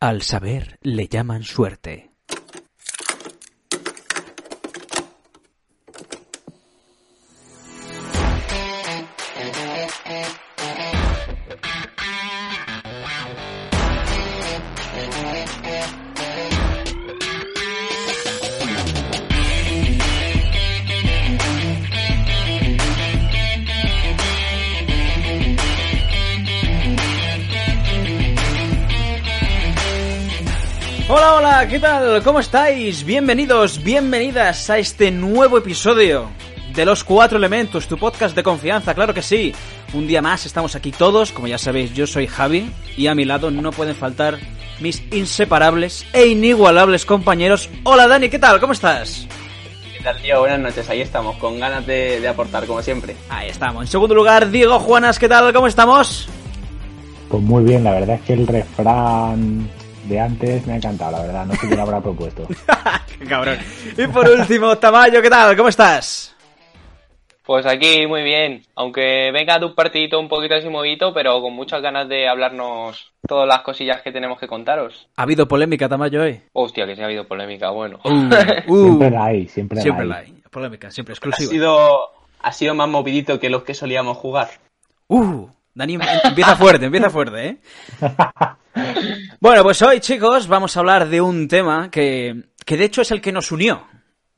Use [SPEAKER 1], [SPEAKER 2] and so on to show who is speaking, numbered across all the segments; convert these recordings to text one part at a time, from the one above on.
[SPEAKER 1] Al saber le llaman suerte. ¿Qué tal? ¿Cómo estáis? Bienvenidos, bienvenidas a este nuevo episodio de Los Cuatro Elementos, tu podcast de confianza, claro que sí. Un día más estamos aquí todos, como ya sabéis, yo soy Javi y a mi lado no pueden faltar mis inseparables e inigualables compañeros. Hola Dani, ¿qué tal? ¿Cómo estás?
[SPEAKER 2] ¿Qué tal, tío? Buenas noches, ahí estamos, con ganas de, de aportar, como siempre.
[SPEAKER 1] Ahí estamos. En segundo lugar, Diego Juanas, ¿qué tal? ¿Cómo estamos?
[SPEAKER 3] Pues muy bien, la verdad es que el refrán de antes me ha encantado, la verdad, no sé qué lo habrá propuesto.
[SPEAKER 1] Qué cabrón. Y por último, Tamayo, ¿qué tal? ¿Cómo estás?
[SPEAKER 4] Pues aquí muy bien, aunque venga de un partidito un poquito así movido, pero con muchas ganas de hablarnos todas las cosillas que tenemos que contaros.
[SPEAKER 1] ¿Ha habido polémica, Tamayo, hoy?
[SPEAKER 4] Hostia, que se ha habido polémica, bueno.
[SPEAKER 1] Uh,
[SPEAKER 3] Siempre la hay, siempre,
[SPEAKER 1] siempre
[SPEAKER 3] la
[SPEAKER 1] la
[SPEAKER 3] hay.
[SPEAKER 1] hay. Polémica, siempre
[SPEAKER 2] Ha
[SPEAKER 1] exclusiva.
[SPEAKER 2] sido, ha sido más movidito que los que solíamos jugar.
[SPEAKER 1] Uh, Dani em- empieza fuerte, empieza fuerte, ¿eh? Bueno, pues hoy, chicos, vamos a hablar de un tema que, que de hecho es el que nos unió,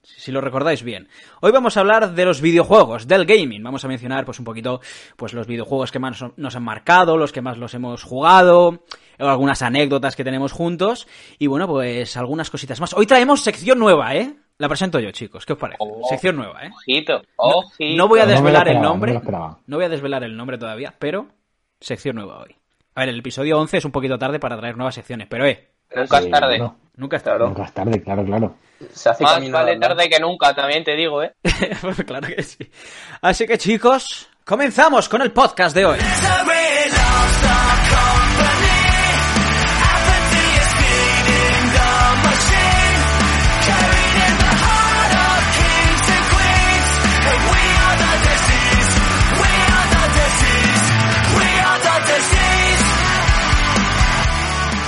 [SPEAKER 1] si lo recordáis bien. Hoy vamos a hablar de los videojuegos, del gaming. Vamos a mencionar, pues, un poquito, pues, los videojuegos que más nos han marcado, los que más los hemos jugado, algunas anécdotas que tenemos juntos, y bueno, pues, algunas cositas más. Hoy traemos sección nueva, ¿eh? La presento yo, chicos, ¿qué os parece?
[SPEAKER 4] Oh.
[SPEAKER 1] Sección nueva, ¿eh?
[SPEAKER 4] Ojito, ojito.
[SPEAKER 1] No voy a
[SPEAKER 3] No
[SPEAKER 1] desvelar el nombre.
[SPEAKER 3] No
[SPEAKER 1] voy a desvelar el nombre todavía, pero sección nueva hoy. A ver, el episodio 11 es un poquito tarde para traer nuevas secciones, pero eh,
[SPEAKER 4] Nunca
[SPEAKER 3] Sí,
[SPEAKER 4] es tarde.
[SPEAKER 1] nunca está.
[SPEAKER 2] Claro.
[SPEAKER 3] nunca es tarde, claro, claro.
[SPEAKER 2] Se hace
[SPEAKER 4] Más
[SPEAKER 2] camino
[SPEAKER 4] vale tarde que nunca, también te digo, ¿eh?
[SPEAKER 1] claro que sí. Así que chicos, comenzamos con el podcast de hoy.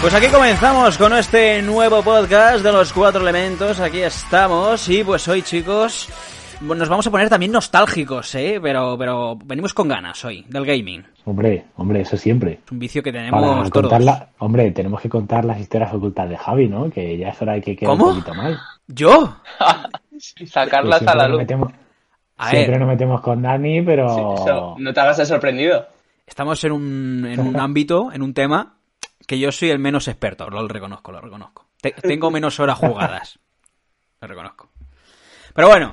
[SPEAKER 1] Pues aquí comenzamos con este nuevo podcast de los cuatro elementos. Aquí estamos y pues hoy chicos nos vamos a poner también nostálgicos, ¿eh? Pero, pero venimos con ganas hoy del gaming.
[SPEAKER 3] Hombre, hombre, eso siempre.
[SPEAKER 1] Es un vicio que tenemos
[SPEAKER 3] Para
[SPEAKER 1] todos.
[SPEAKER 3] contar la- hombre, tenemos que contar las historias ocultas de Javi, ¿no? Que ya es hora de que quede
[SPEAKER 1] ¿Cómo?
[SPEAKER 3] un poquito mal.
[SPEAKER 1] ¿Yo?
[SPEAKER 4] Sacarlas a la
[SPEAKER 3] nos
[SPEAKER 4] luz.
[SPEAKER 3] metemos-
[SPEAKER 1] A
[SPEAKER 3] siempre
[SPEAKER 1] ver,
[SPEAKER 3] nos metemos con Dani, pero...
[SPEAKER 2] Sí, eso, no te hagas el sorprendido.
[SPEAKER 1] estamos en un, en un ámbito, en un tema que yo soy el menos experto, lo reconozco, lo reconozco. Te- tengo menos horas jugadas. Lo reconozco. Pero bueno,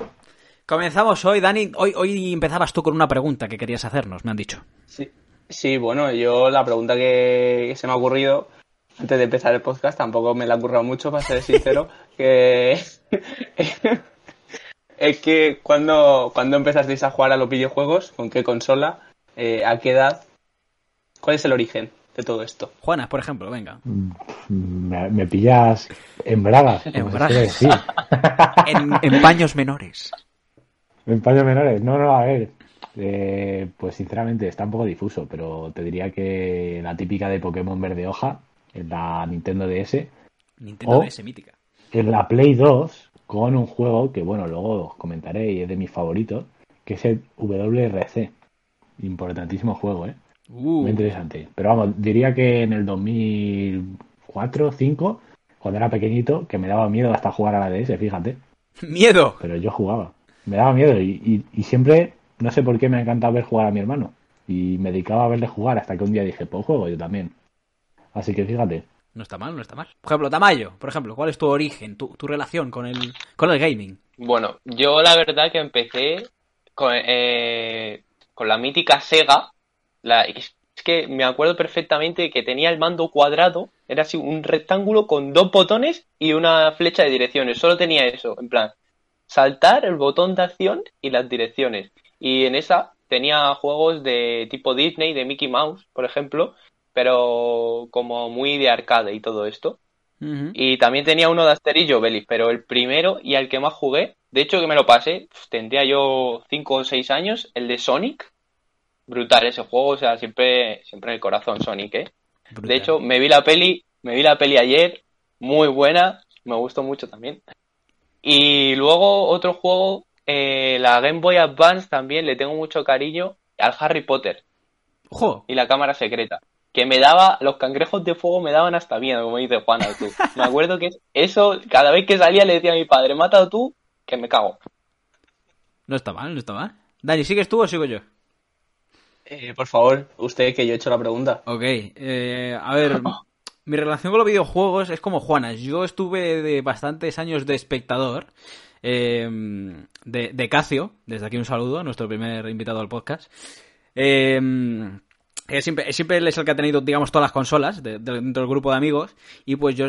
[SPEAKER 1] comenzamos hoy. Dani, hoy, hoy empezabas tú con una pregunta que querías hacernos, me han dicho.
[SPEAKER 2] Sí, sí bueno, yo la pregunta que, que se me ha ocurrido antes de empezar el podcast, tampoco me la ha ocurrido mucho, para ser sincero, que es que cuando, cuando empezasteis a jugar a los videojuegos, con qué consola, Eh, a qué edad, cuál es el origen de todo esto.
[SPEAKER 1] Juanas, por ejemplo, venga.
[SPEAKER 3] Mm, Me, me pillas en bragas,
[SPEAKER 1] En bragas.
[SPEAKER 3] decir.
[SPEAKER 1] En, en paños menores.
[SPEAKER 3] En paños menores, no, no, a ver. eh, pues sinceramente está un poco difuso, pero te diría que la típica de Pokémon verde hoja, en la Nintendo DS,
[SPEAKER 1] Nintendo. DS mítica.
[SPEAKER 3] en la Play 2, con un juego que, bueno, luego os comentaré y es de mis favoritos, que es el WRC. Importantísimo juego, ¿eh?
[SPEAKER 1] Uh,
[SPEAKER 3] Muy interesante. Pero vamos, diría que en el 2004 2005, cuando era pequeñito, que me daba miedo hasta jugar a la DS, fíjate.
[SPEAKER 1] ¡Miedo!
[SPEAKER 3] Pero yo jugaba. Me daba miedo y, y- y siempre, no sé por qué me ha encantado ver jugar a mi hermano. Y me dedicaba a verle jugar hasta que un día dije, pues juego yo también. Así que fíjate.
[SPEAKER 1] No está mal, no está mal. Por ejemplo, Tamayo, por ejemplo, ¿cuál es tu origen, tu, tu relación con el, con el gaming?
[SPEAKER 4] Bueno, yo la verdad que empecé con, eh, con la mítica Sega. La, es que me acuerdo perfectamente que tenía el mando cuadrado, era así un rectángulo con dos botones y una flecha de direcciones. Solo tenía eso, en plan, saltar, el botón de acción y las direcciones. Y en esa tenía juegos de tipo Disney, de Mickey Mouse, por ejemplo, pero como muy de arcade y todo esto. Y también tenía uno de Asterix y Obelix, pero el primero y al que más jugué, de hecho que me lo pasé, pf, tendría yo 5 o 6 años, el de Sonic. Brutal ese juego, o sea, siempre, siempre en el corazón Sonic, ¿eh?
[SPEAKER 1] Brutal.
[SPEAKER 4] De hecho, me vi la peli Me vi la peli ayer, muy buena, me gustó mucho también. Y luego otro juego, eh, la Game Boy Advance también, le tengo mucho cariño al Harry Potter
[SPEAKER 1] ¡Ojo!
[SPEAKER 4] y la cámara secreta. Que me daba, los cangrejos de fuego me daban hasta miedo, como dice Juana, tú. Me acuerdo que eso, cada vez que salía le decía a mi padre, mata tú, que me cago.
[SPEAKER 1] No está mal, no está mal. Dani, ¿sigues tú o sigo yo?
[SPEAKER 2] Eh, por favor, usted que yo he hecho la pregunta.
[SPEAKER 1] Ok, eh, a ver, mi relación con los videojuegos es como Juana. Yo estuve de bastantes años de espectador eh, de, de Cacio. Desde aquí un saludo a nuestro primer invitado al podcast. Eh, siempre, siempre es el que ha tenido, digamos, todas las consolas de- de- dentro del grupo de amigos. Y pues yo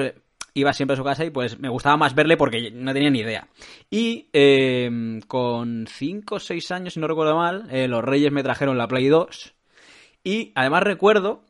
[SPEAKER 1] iba siempre a su casa y pues me gustaba más verle porque no tenía ni idea. Y eh, con 5 o 6 años, si no recuerdo mal, eh, los Reyes me trajeron la Play 2. Y además recuerdo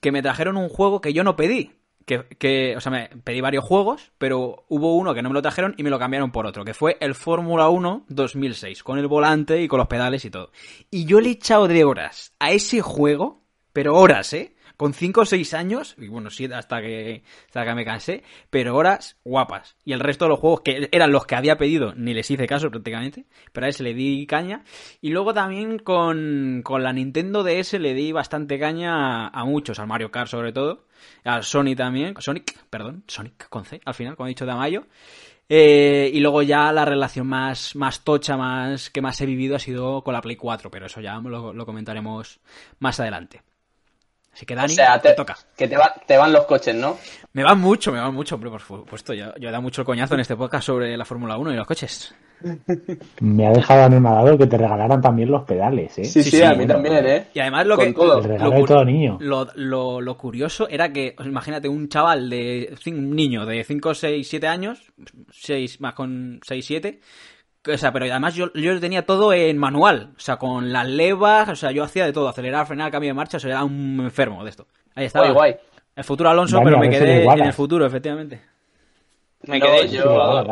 [SPEAKER 1] que me trajeron un juego que yo no pedí. Que, que, o sea, me pedí varios juegos, pero hubo uno que no me lo trajeron y me lo cambiaron por otro, que fue el Fórmula 1 2006, con el volante y con los pedales y todo. Y yo le he echado de horas a ese juego, pero horas, ¿eh? Con 5 o 6 años, y bueno, sí, hasta que, hasta que me cansé, pero horas guapas. Y el resto de los juegos que eran los que había pedido, ni les hice caso prácticamente, pero a ese le di caña. Y luego también con, con la Nintendo DS le di bastante caña a, muchos, al Mario Kart sobre todo, al Sony también, Sonic, perdón, Sonic con C, al final, como he dicho de Amayo. Eh, y luego ya la relación más, más tocha, más que más he vivido ha sido con la Play 4, pero eso ya lo comentaremos más adelante. Así que Dani,
[SPEAKER 2] o sea,
[SPEAKER 1] te,
[SPEAKER 2] te,
[SPEAKER 1] toca.
[SPEAKER 2] que te, va- te van los coches, ¿no?
[SPEAKER 1] Me van mucho, me van mucho, hombre, por supuesto. Yo, yo he dado mucho el coñazo en este podcast sobre la Fórmula 1 y los coches.
[SPEAKER 3] Me ha dejado anonadado que te regalaran también los pedales, ¿eh?
[SPEAKER 2] Sí,
[SPEAKER 1] Sí,
[SPEAKER 2] sí,
[SPEAKER 1] sí,
[SPEAKER 2] a mí
[SPEAKER 3] bueno.
[SPEAKER 2] también, ¿eh?
[SPEAKER 1] Y además lo
[SPEAKER 2] Con
[SPEAKER 1] que...
[SPEAKER 2] todo.
[SPEAKER 3] El
[SPEAKER 1] lo
[SPEAKER 3] de todo niño.
[SPEAKER 1] Lo, lo- lo curioso era que, imagínate, un chaval de. Un niño de 5, 6, 7 años, 6 más con 6, 7. O sea, pero además yo, yo lo tenía todo en manual. O sea, con las levas, o sea, yo hacía de todo: acelerar, frenar, cambio de marcha. O sea, era un enfermo de esto. Ahí estaba.
[SPEAKER 2] Guay, guay.
[SPEAKER 1] El futuro Alonso,
[SPEAKER 3] Dani,
[SPEAKER 1] pero me quedé en el futuro, efectivamente.
[SPEAKER 4] Me
[SPEAKER 2] No,
[SPEAKER 4] quedé
[SPEAKER 2] yo-.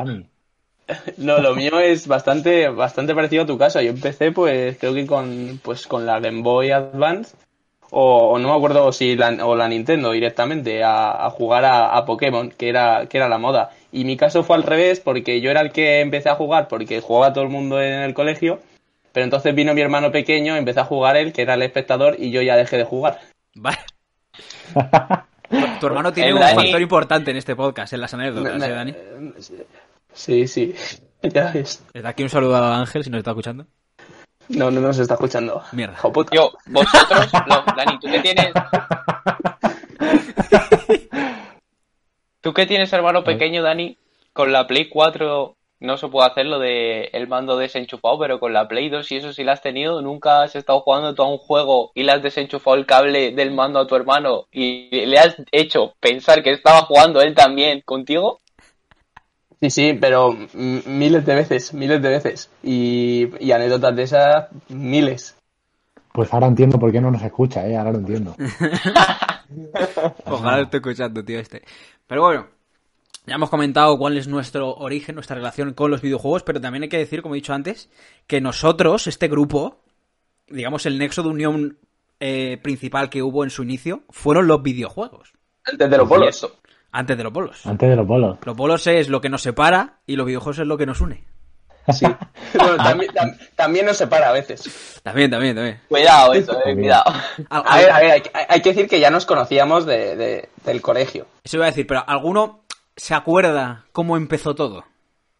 [SPEAKER 2] No, lo mío es bastante, bastante parecido a tu caso. Yo empecé, pues, creo que con, pues, con la Game Boy Advance, o, o no me acuerdo si la, o la Nintendo directamente, a, a jugar a, a Pokémon, que era, que era la moda. Y mi caso fue al revés, porque yo era el que empecé a jugar, porque jugaba todo el mundo en el colegio, pero entonces vino mi hermano pequeño, empecé a jugar él, que era el espectador, y yo ya dejé de jugar.
[SPEAKER 1] Vale. Tu, hermano tiene
[SPEAKER 4] El
[SPEAKER 1] un
[SPEAKER 4] Dani-
[SPEAKER 1] factor importante en este podcast, en las anécdotas, ¿eh, Dani?
[SPEAKER 2] Sí, sí. Ya ves.
[SPEAKER 1] Desde aquí un saludo a Ángel, si nos está escuchando.
[SPEAKER 2] No, no nos está escuchando.
[SPEAKER 1] Mierda.
[SPEAKER 4] Yo, vosotros, no, Dani, tú que tienes. Tú que tienes hermano pequeño, Dani, con la Play 4 no se puede hacer lo de el mando desenchufado, pero con la Play 2, si eso sí la has tenido, nunca has estado jugando tú a un juego y le has desenchufado el cable del mando a tu hermano y le has hecho pensar que estaba jugando él también contigo.
[SPEAKER 2] Sí, sí, pero miles de veces, miles de veces. Y, y anécdotas de esas, miles.
[SPEAKER 3] Pues ahora entiendo por qué no nos escucha, ¿eh? Ahora lo entiendo.
[SPEAKER 1] Ojalá lo esté escuchando, tío, este. Pero bueno, ya hemos comentado cuál es nuestro origen, nuestra relación con los videojuegos, pero también hay que decir, como he dicho antes, que nosotros, este grupo, digamos, el nexo de unión eh, principal que hubo en su inicio, fueron los videojuegos,
[SPEAKER 2] Antes de los bolos.
[SPEAKER 1] Antes de los bolos.
[SPEAKER 3] Antes de los bolos.
[SPEAKER 1] Los bolos es lo que nos separa y los videojuegos es lo que nos une.
[SPEAKER 2] Sí. Bueno, también, tam- también nos separa a veces.
[SPEAKER 1] También, también, también.
[SPEAKER 4] Cuidado, eso, eh,
[SPEAKER 3] También.
[SPEAKER 4] cuidado.
[SPEAKER 2] A ver, a ver, hay, que- hay que decir que ya nos conocíamos de, de- del colegio.
[SPEAKER 1] Eso iba a decir, pero ¿alguno se acuerda cómo empezó todo?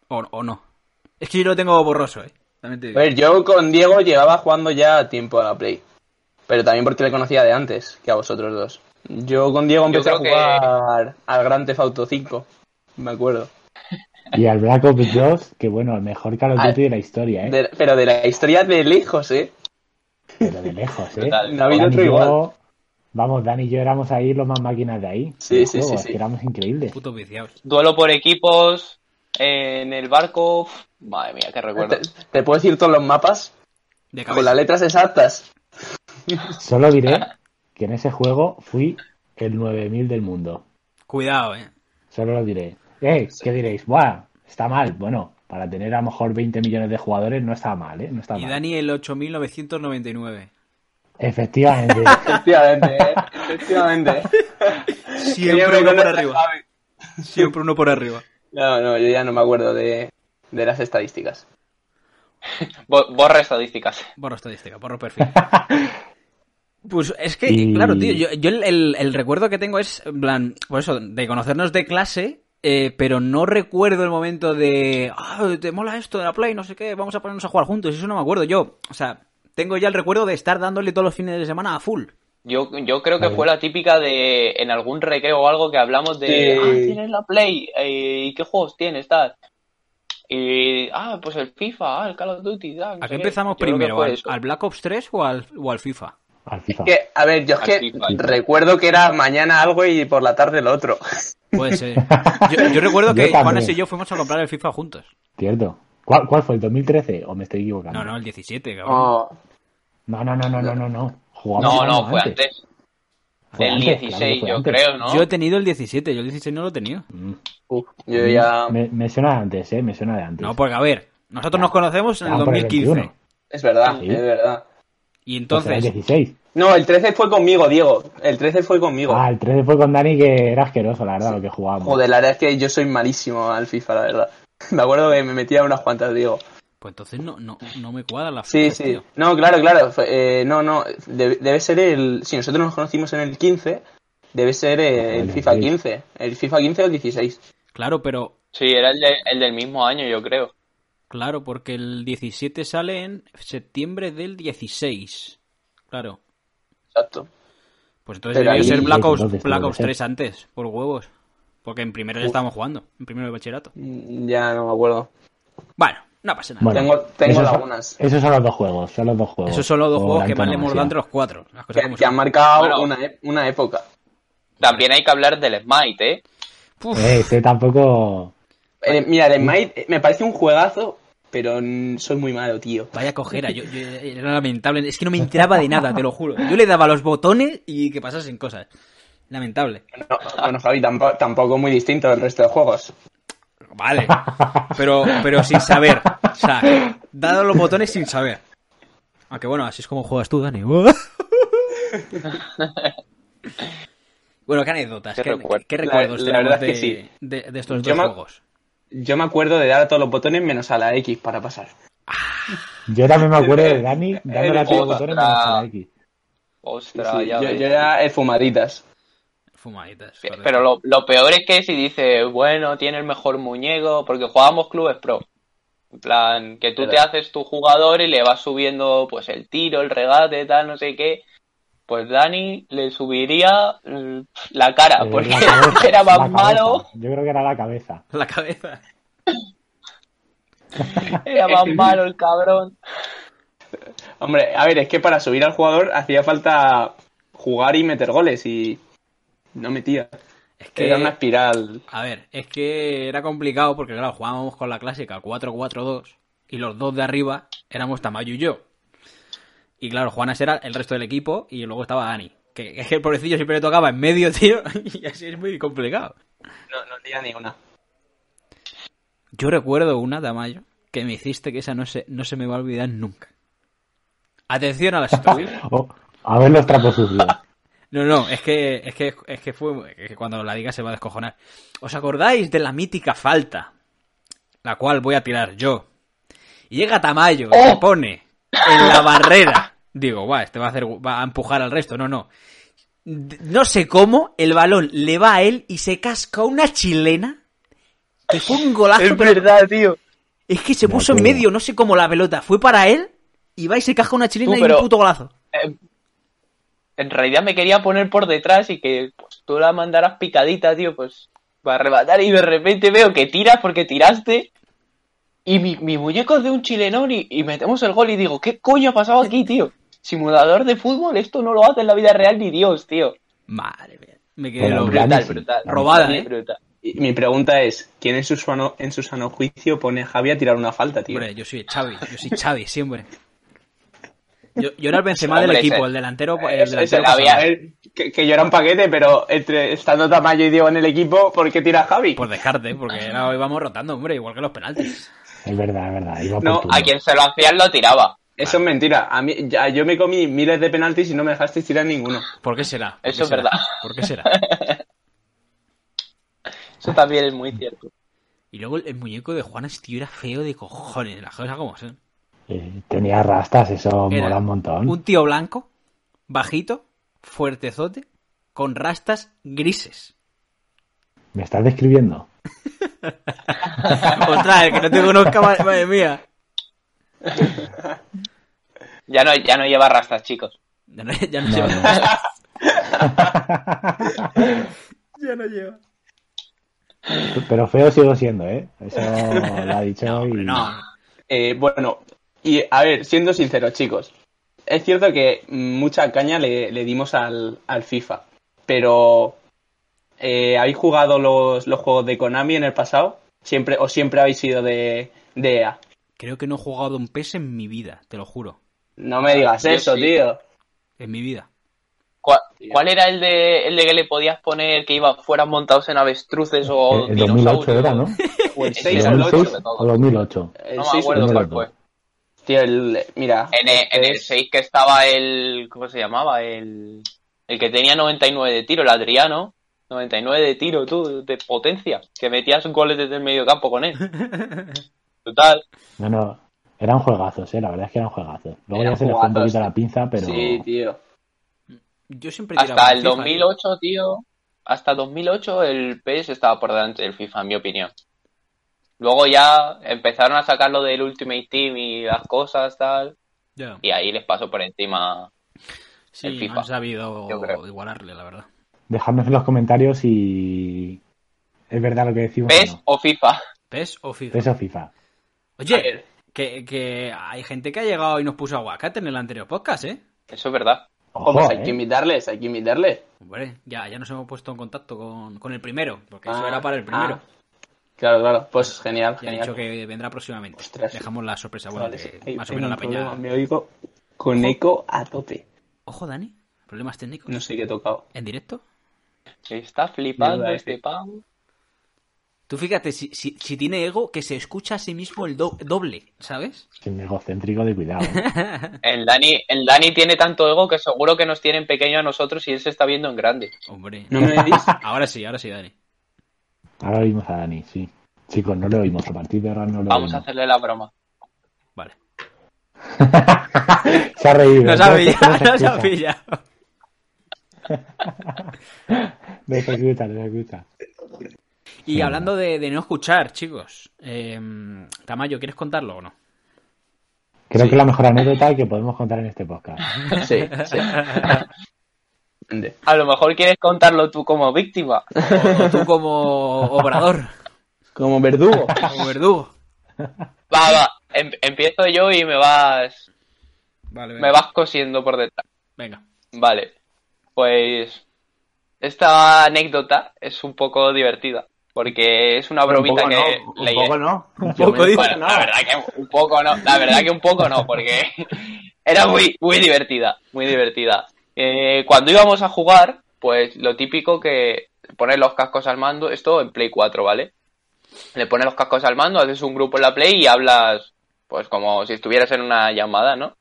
[SPEAKER 1] ¿O, o no? Es que yo lo tengo borroso, ¿eh? También te
[SPEAKER 2] A ver, yo con Diego llevaba jugando ya tiempo a la Play. Pero también porque le conocía de antes que a vosotros dos. Yo con Diego empecé a
[SPEAKER 4] que-
[SPEAKER 2] jugar al Grand Theft Auto 5. Me acuerdo.
[SPEAKER 3] Y al Black Ops 2, que bueno, el mejor Call of Duty de la historia, ¿eh?
[SPEAKER 2] De- pero de la historia de lejos, ¿eh?
[SPEAKER 3] Pero de lejos, ¿eh?
[SPEAKER 4] Total.
[SPEAKER 2] No ha habido otro igual.
[SPEAKER 3] yo- Vamos, Dani y yo éramos ahí los más máquinas de ahí.
[SPEAKER 2] Sí, sí,
[SPEAKER 3] juego,
[SPEAKER 2] sí,
[SPEAKER 3] éramos increíbles.
[SPEAKER 1] Putos viciados.
[SPEAKER 4] Duelo por equipos, en el barco. Madre mía, qué recuerdo.
[SPEAKER 2] Te, te puedo decir todos los mapas
[SPEAKER 1] De
[SPEAKER 2] con las letras exactas.
[SPEAKER 3] Solo diré que en ese juego fui el 9000 del mundo.
[SPEAKER 1] Cuidado, ¿eh?
[SPEAKER 3] Solo lo diré. Eh, ¿qué diréis? Buah, está mal. Bueno, para tener a lo mejor 20 millones de jugadores no está mal, ¿eh? No está
[SPEAKER 1] Y
[SPEAKER 3] mal.
[SPEAKER 1] Dani el 8999.
[SPEAKER 3] Efectivamente.
[SPEAKER 2] Efectivamente, ¿eh? Efectivamente.
[SPEAKER 1] Siempre uno por arriba. Siempre uno por arriba.
[SPEAKER 2] No, no, yo ya no me acuerdo de, de las estadísticas.
[SPEAKER 4] Bo- Borra estadísticas.
[SPEAKER 1] Borro estadística, borro perfil. Pues es que,
[SPEAKER 3] Y-
[SPEAKER 1] claro, tío, yo, yo el, el- el recuerdo que tengo es, en plan, pues eso, de conocernos de clase, eh, pero no recuerdo el momento de, ah, te mola esto de la Play, no sé qué, vamos a ponernos a jugar juntos, eso no me acuerdo yo. O sea, tengo ya el recuerdo de estar dándole todos los fines de semana a full.
[SPEAKER 4] Yo, yo creo que fue la típica de en algún recreo o algo que hablamos de,
[SPEAKER 2] Sí.
[SPEAKER 4] ah, tienes la Play, eh, ¿y qué juegos tienes? Tal. Y, ah, pues el FIFA, ah, el Call of Duty, no
[SPEAKER 1] ¿A qué empezamos
[SPEAKER 4] que
[SPEAKER 1] primero?
[SPEAKER 4] fue
[SPEAKER 1] ¿Al,
[SPEAKER 4] eso.
[SPEAKER 1] al Black Ops 3 o al, o al FIFA?
[SPEAKER 3] Al FIFA.
[SPEAKER 2] Que, a ver, yo es que
[SPEAKER 4] FIFA.
[SPEAKER 2] recuerdo que era mañana algo y por la tarde lo otro.
[SPEAKER 1] Puede ser. Yo, yo recuerdo
[SPEAKER 3] Yo
[SPEAKER 1] que
[SPEAKER 3] también.
[SPEAKER 1] Juanes y yo fuimos a comprar el FIFA juntos.
[SPEAKER 3] Cierto. ¿Cuál, ¿Cuál fue? ¿El 2013? ¿O me estoy equivocando?
[SPEAKER 1] No, no, el 17, cabrón.
[SPEAKER 2] Oh,
[SPEAKER 3] No, no, no, no, no, no. no. Jugamos
[SPEAKER 4] No, no, fue antes.
[SPEAKER 3] Fue
[SPEAKER 4] El
[SPEAKER 3] antes, claro que
[SPEAKER 4] 16,
[SPEAKER 3] fue
[SPEAKER 4] yo
[SPEAKER 3] antes.
[SPEAKER 4] creo, ¿no?
[SPEAKER 1] Yo he tenido el 17, yo el 16 no lo he tenido.
[SPEAKER 3] Mm.
[SPEAKER 2] uf, yo ya...
[SPEAKER 3] Me, me suena de antes, ¿eh? Me suena de antes.
[SPEAKER 1] No, porque a ver, nosotros nos conocemos en el
[SPEAKER 3] Ah, por el
[SPEAKER 1] 2015.
[SPEAKER 3] 21.
[SPEAKER 2] Es verdad,
[SPEAKER 3] Sí.
[SPEAKER 2] es verdad.
[SPEAKER 1] Y
[SPEAKER 3] Pues será el
[SPEAKER 1] entonces,
[SPEAKER 3] 16.
[SPEAKER 2] No, el 13 fue conmigo, Diego. El 13 fue conmigo.
[SPEAKER 3] Ah, el 13 fue con Dani que era asqueroso, la verdad, lo que jugábamos.
[SPEAKER 2] Joder, la verdad es que yo soy malísimo al FIFA, la verdad. Me acuerdo que me metía unas cuantas, Diego.
[SPEAKER 1] pues entonces no, no, no me cuadra la
[SPEAKER 2] Sí,
[SPEAKER 1] fecha,
[SPEAKER 2] sí.
[SPEAKER 1] tío.
[SPEAKER 2] No, claro, claro. fue- eh, no, no. Debe, debe ser el. Si nosotros nos conocimos en el 15, debe ser el
[SPEAKER 3] El
[SPEAKER 2] FIFA
[SPEAKER 3] 16.
[SPEAKER 2] 15. El FIFA 15 o el 16.
[SPEAKER 1] Claro, pero
[SPEAKER 4] Sí, era el, de- el del mismo año, yo creo.
[SPEAKER 1] Claro, porque el 17 sale en septiembre del 16. Claro.
[SPEAKER 2] Exacto.
[SPEAKER 1] Pues entonces
[SPEAKER 2] Pero ahí-
[SPEAKER 1] ser Black Ops,
[SPEAKER 3] entonces
[SPEAKER 1] Black Ops
[SPEAKER 3] ser.
[SPEAKER 1] 3 antes, por huevos. Porque en primero ya estábamos jugando, en primero de bachillerato.
[SPEAKER 2] Mm, Ya no me acuerdo.
[SPEAKER 1] Bueno, no pasa nada.
[SPEAKER 3] Bueno,
[SPEAKER 2] Tengo- tengo
[SPEAKER 3] esos
[SPEAKER 2] lagunas.
[SPEAKER 3] Son, esos son los dos juegos, son los dos juegos.
[SPEAKER 1] Esos son los dos juegos que más le hemos
[SPEAKER 3] antonomasia.
[SPEAKER 1] dado entre los cuatro. Las cosas
[SPEAKER 2] Que,
[SPEAKER 1] como
[SPEAKER 2] que han marcado
[SPEAKER 4] Bueno.
[SPEAKER 2] una, e- una época.
[SPEAKER 4] También hay que hablar del Smite, ¿eh?
[SPEAKER 1] Uf,
[SPEAKER 3] Eh, este tampoco...
[SPEAKER 2] Eh, mira, el Smite eh, me parece un juegazo, pero soy muy malo, tío.
[SPEAKER 1] Vaya cojera, yo, yo- era lamentable. Es que no me enteraba de nada, te lo juro. Yo le daba los botones y que pasasen cosas. Lamentable.
[SPEAKER 2] No, bueno, Javi, tampoco, tampoco muy distinto del resto de juegos.
[SPEAKER 1] Vale. Pero, pero sin saber. O sea, dado los botones sin saber. Aunque bueno, así es como juegas tú, Dani. bueno, qué anécdotas,
[SPEAKER 4] Qué
[SPEAKER 1] qué,
[SPEAKER 4] recuerdo.
[SPEAKER 1] qué recuerdos
[SPEAKER 2] La- la
[SPEAKER 1] tenemos
[SPEAKER 2] verdad
[SPEAKER 1] de,
[SPEAKER 2] es que sí.
[SPEAKER 1] de, de estos
[SPEAKER 2] Yo
[SPEAKER 1] dos
[SPEAKER 2] me-
[SPEAKER 1] juegos.
[SPEAKER 2] Yo me acuerdo de dar a todos los botones menos a la X para pasar.
[SPEAKER 3] Yo también me acuerdo de Dani dándole a todos los botones menos a la X.
[SPEAKER 4] Ostras,
[SPEAKER 2] Sí,
[SPEAKER 4] ya
[SPEAKER 2] yo, yo era el fumaditas.
[SPEAKER 1] Fumaditas. Correcto.
[SPEAKER 4] Pero lo, lo peor es que si dice, bueno, tiene el mejor muñeco, porque jugábamos clubes pro. En plan, que tú te haces tu jugador y le vas subiendo pues el tiro, el regate, tal, no sé qué. Pues Dani le subiría mm, la cara,
[SPEAKER 3] Eh,
[SPEAKER 4] porque
[SPEAKER 3] la cabeza,
[SPEAKER 4] era más malo,
[SPEAKER 3] Yo creo que era la cabeza.
[SPEAKER 1] La cabeza.
[SPEAKER 4] era más malo el cabrón.
[SPEAKER 2] Hombre, a ver, es que para subir al jugador hacía falta jugar y meter goles y no metía.
[SPEAKER 1] Es que,
[SPEAKER 2] Era una espiral.
[SPEAKER 1] a ver, es que era complicado porque, claro, jugábamos con la clásica 4-4-2 y los dos de arriba éramos Tamayo y yo. Y claro, Juanas era el resto del equipo y luego estaba Dani. Que es que el pobrecillo siempre le tocaba en medio, tío, y así es muy complicado.
[SPEAKER 2] No, no tenía ni una.
[SPEAKER 1] Yo recuerdo una, Tamayo, que me hiciste que esa no se, no se me va a olvidar nunca. Atención a la situación.
[SPEAKER 3] Oh, a ver los trapos sucios.
[SPEAKER 1] No, no, es que, es que, es que fue, es que cuando la diga se va a descojonar. ¿Os acordáis de la mítica falta? La cual voy a tirar yo. Y llega Tamayo y se pone en la barrera. Digo, guau, este va a hacer, va a empujar al resto. No, no. No sé cómo, el balón le va a él y se casca una chilena. Que fue un golazo, pero
[SPEAKER 4] verdad, tío.
[SPEAKER 1] es que se puso en medio, no sé cómo la pelota fue para él. Y va y se casca una chilena
[SPEAKER 4] Tú,
[SPEAKER 1] y un puto golazo.
[SPEAKER 4] Eh, en realidad me quería poner por detrás y que pues, tú la mandaras picadita, tío, pues para arrebatar y de repente veo que tiras porque tiraste y mi, mi muñeco es de un chilenón y, y metemos el gol y digo, ¿qué coño ha pasado aquí, tío? Simulador de fútbol, esto no lo hace en la vida real ni Dios, tío.
[SPEAKER 1] Madre mía. Me quedé
[SPEAKER 4] Brutal, brutal.
[SPEAKER 1] Robada, ¿eh?
[SPEAKER 4] brutal.
[SPEAKER 2] Y mi pregunta es, ¿quién en su sano, en su sano juicio pone a Javi a tirar una falta, tío?
[SPEAKER 1] Hombre, yo soy Xavi, yo soy Xavi siempre. Yo, yo era el Benzema del
[SPEAKER 4] Hombre,
[SPEAKER 1] equipo,
[SPEAKER 4] ese-
[SPEAKER 1] el delantero, el delantero
[SPEAKER 2] la había- que, que yo era un paquete, pero entre estando Tamayo y Diego en el equipo, ¿por qué tira a Javi?
[SPEAKER 1] Por dejarte, porque era, íbamos rotando, hombre, igual que los penaltis.
[SPEAKER 3] Es verdad, es verdad. Iba
[SPEAKER 2] No.
[SPEAKER 4] A quien se lo hacían lo tiraba.
[SPEAKER 2] Eso es mentira. A mí, ya, yo me comí miles de penaltis y no me dejasteis tirar ninguno.
[SPEAKER 1] ¿Por qué será? ¿Por qué
[SPEAKER 4] Eso es
[SPEAKER 1] será?
[SPEAKER 4] verdad.
[SPEAKER 1] ¿Por qué será?
[SPEAKER 4] Eso también es muy cierto.
[SPEAKER 1] Y luego el, el muñeco de Juanes, tío, era feo de cojones. Las cosas como son.
[SPEAKER 3] Eh, tenía rastas, eso
[SPEAKER 1] Era
[SPEAKER 3] mola un montón.
[SPEAKER 1] Un tío blanco, bajito, fuertezote, con rastas grises.
[SPEAKER 3] ¿Me estás describiendo?
[SPEAKER 1] Otra, el que no te conozca, ma- madre mía.
[SPEAKER 4] Ya no, ya no lleva rastas, chicos.
[SPEAKER 1] Ya no, ya no
[SPEAKER 3] No,
[SPEAKER 1] lleva.
[SPEAKER 3] no.
[SPEAKER 1] Ya no lleva.
[SPEAKER 3] Pero feo sigo siendo, ¿eh? Eso lo ha dicho
[SPEAKER 1] No,
[SPEAKER 3] y...
[SPEAKER 1] hombre, no.
[SPEAKER 2] Eh, bueno, y a ver, siendo sinceros, chicos, es cierto que mucha caña le, le dimos al, al FIFA, pero eh, ¿habéis jugado los, los juegos de Konami en el pasado? Siempre, ¿O siempre habéis sido de, de EA?
[SPEAKER 1] Creo que no he jugado un PES en mi vida, te lo juro.
[SPEAKER 2] No me digas
[SPEAKER 4] Yo
[SPEAKER 2] eso,
[SPEAKER 4] sí.
[SPEAKER 2] tío.
[SPEAKER 1] En mi vida.
[SPEAKER 4] ¿Cuál, cuál era el de, el de que le podías poner que iba fueran montados en avestruces o
[SPEAKER 3] El, el 2008
[SPEAKER 4] dinosaurios?
[SPEAKER 3] era, ¿no?
[SPEAKER 2] O el
[SPEAKER 4] Sí,
[SPEAKER 2] 6
[SPEAKER 4] sí,
[SPEAKER 2] o el
[SPEAKER 3] 2006
[SPEAKER 2] 8.
[SPEAKER 3] o 2008.
[SPEAKER 2] El
[SPEAKER 4] No me
[SPEAKER 2] 6 o el
[SPEAKER 4] acuerdo
[SPEAKER 2] 8.
[SPEAKER 4] cuál fue.
[SPEAKER 2] Tío, el, mira.
[SPEAKER 4] En el, en el
[SPEAKER 2] es-
[SPEAKER 4] 6 que estaba el... ¿Cómo se llamaba? El, el que tenía 99 de tiro, el Adriano. 99 de tiro, tú, de potencia. Que metías goles desde el medio campo con él. Total.
[SPEAKER 3] No, no, eran juegazos, ¿eh? La verdad es que eran juegazos. Luego
[SPEAKER 2] Eran
[SPEAKER 3] ya se les fue un poquito la pinza, pero...
[SPEAKER 2] Sí, tío.
[SPEAKER 1] Yo siempre tiraba
[SPEAKER 4] Hasta el
[SPEAKER 1] FIFA,
[SPEAKER 4] 2008, tío. Hasta 2008 el PS estaba por delante del FIFA, en mi opinión. Luego ya empezaron a sacar lo del Ultimate Team y las cosas, tal.
[SPEAKER 1] tío.
[SPEAKER 4] Y ahí les pasó por encima.
[SPEAKER 1] Sí,
[SPEAKER 4] el FIFA.
[SPEAKER 1] han sabido igualarle, la verdad.
[SPEAKER 3] Dejadme en los comentarios si es verdad lo que decimos
[SPEAKER 4] ¿PES
[SPEAKER 3] o no.
[SPEAKER 4] o FIFA?
[SPEAKER 1] ¿PES o FIFA?
[SPEAKER 3] PES o FIFA.
[SPEAKER 1] Oye, que, que hay gente que ha llegado y nos puso aguacate en el anterior podcast, ¿eh?
[SPEAKER 4] Eso es verdad.
[SPEAKER 3] Ojo,
[SPEAKER 2] pues hay
[SPEAKER 3] ¿eh?
[SPEAKER 2] que invitarles, hay que invitarles.
[SPEAKER 1] Hombre, ya, ya nos hemos puesto en contacto con, con el primero, porque eso
[SPEAKER 2] Ah,
[SPEAKER 1] era para el primero.
[SPEAKER 2] ah. Claro, claro. Pues genial,
[SPEAKER 1] Ya ha
[SPEAKER 2] genial.
[SPEAKER 1] dicho que vendrá próximamente.
[SPEAKER 2] Ostras.
[SPEAKER 1] Dejamos la sorpresa, bueno,
[SPEAKER 2] Vale,
[SPEAKER 1] que más o menos la peña.
[SPEAKER 2] Me oigo con eco a tope.
[SPEAKER 1] Ojo, Dani, problemas técnicos.
[SPEAKER 2] No sé qué he tocado.
[SPEAKER 1] ¿En directo?
[SPEAKER 4] Está flipando este
[SPEAKER 2] este.
[SPEAKER 4] pavo.
[SPEAKER 1] Tú fíjate, si, si, si tiene ego, que se escucha a sí mismo el do- doble, ¿sabes?
[SPEAKER 3] Sin egocéntrico de cuidado. ¿eh?
[SPEAKER 4] El Dani, el Dani tiene tanto ego que seguro que nos tiene en pequeño a nosotros y él se está viendo en grande.
[SPEAKER 1] Hombre.
[SPEAKER 2] ¿No me veis?
[SPEAKER 1] Ahora sí, ahora sí, Dani.
[SPEAKER 3] Ahora oímos a Dani, sí. Chicos, no lo oímos. A partir de ahora no lo
[SPEAKER 4] Vamos a hacerle la broma.
[SPEAKER 1] Vale.
[SPEAKER 3] Se ha reído.
[SPEAKER 1] Nos ha
[SPEAKER 3] no,
[SPEAKER 1] pillado,
[SPEAKER 3] no se
[SPEAKER 1] nos ha pillado.
[SPEAKER 3] Se escucha.
[SPEAKER 1] Y hablando de, de no escuchar, chicos, eh, Tamayo, ¿quieres contarlo o no?
[SPEAKER 3] Creo
[SPEAKER 2] Sí.
[SPEAKER 3] que es la mejor anécdota que podemos contar en este podcast.
[SPEAKER 2] Sí, sí.
[SPEAKER 4] A lo mejor quieres contarlo tú como víctima.
[SPEAKER 1] O, o tú como obrador,
[SPEAKER 2] Como verdugo.
[SPEAKER 1] como verdugo.
[SPEAKER 4] Va, va. em- empiezo yo y me vas,
[SPEAKER 1] Vale,
[SPEAKER 4] me vas cosiendo por detrás.
[SPEAKER 1] Venga.
[SPEAKER 4] Vale. Pues esta anécdota es un poco divertida. Porque es una bromita
[SPEAKER 2] un
[SPEAKER 4] que
[SPEAKER 2] no, un
[SPEAKER 4] leí-
[SPEAKER 2] poco no.
[SPEAKER 1] Un
[SPEAKER 2] Yo
[SPEAKER 1] poco dice.
[SPEAKER 4] Bueno, la verdad que un poco no, la verdad que un poco no, porque era muy, muy divertida, muy divertida. Eh, cuando íbamos a jugar, pues lo típico que poner los cascos al mando, esto en Play 4, ¿vale? Le pones los cascos al mando, haces un grupo en la Play y hablas, pues como si estuvieras en una llamada, ¿no?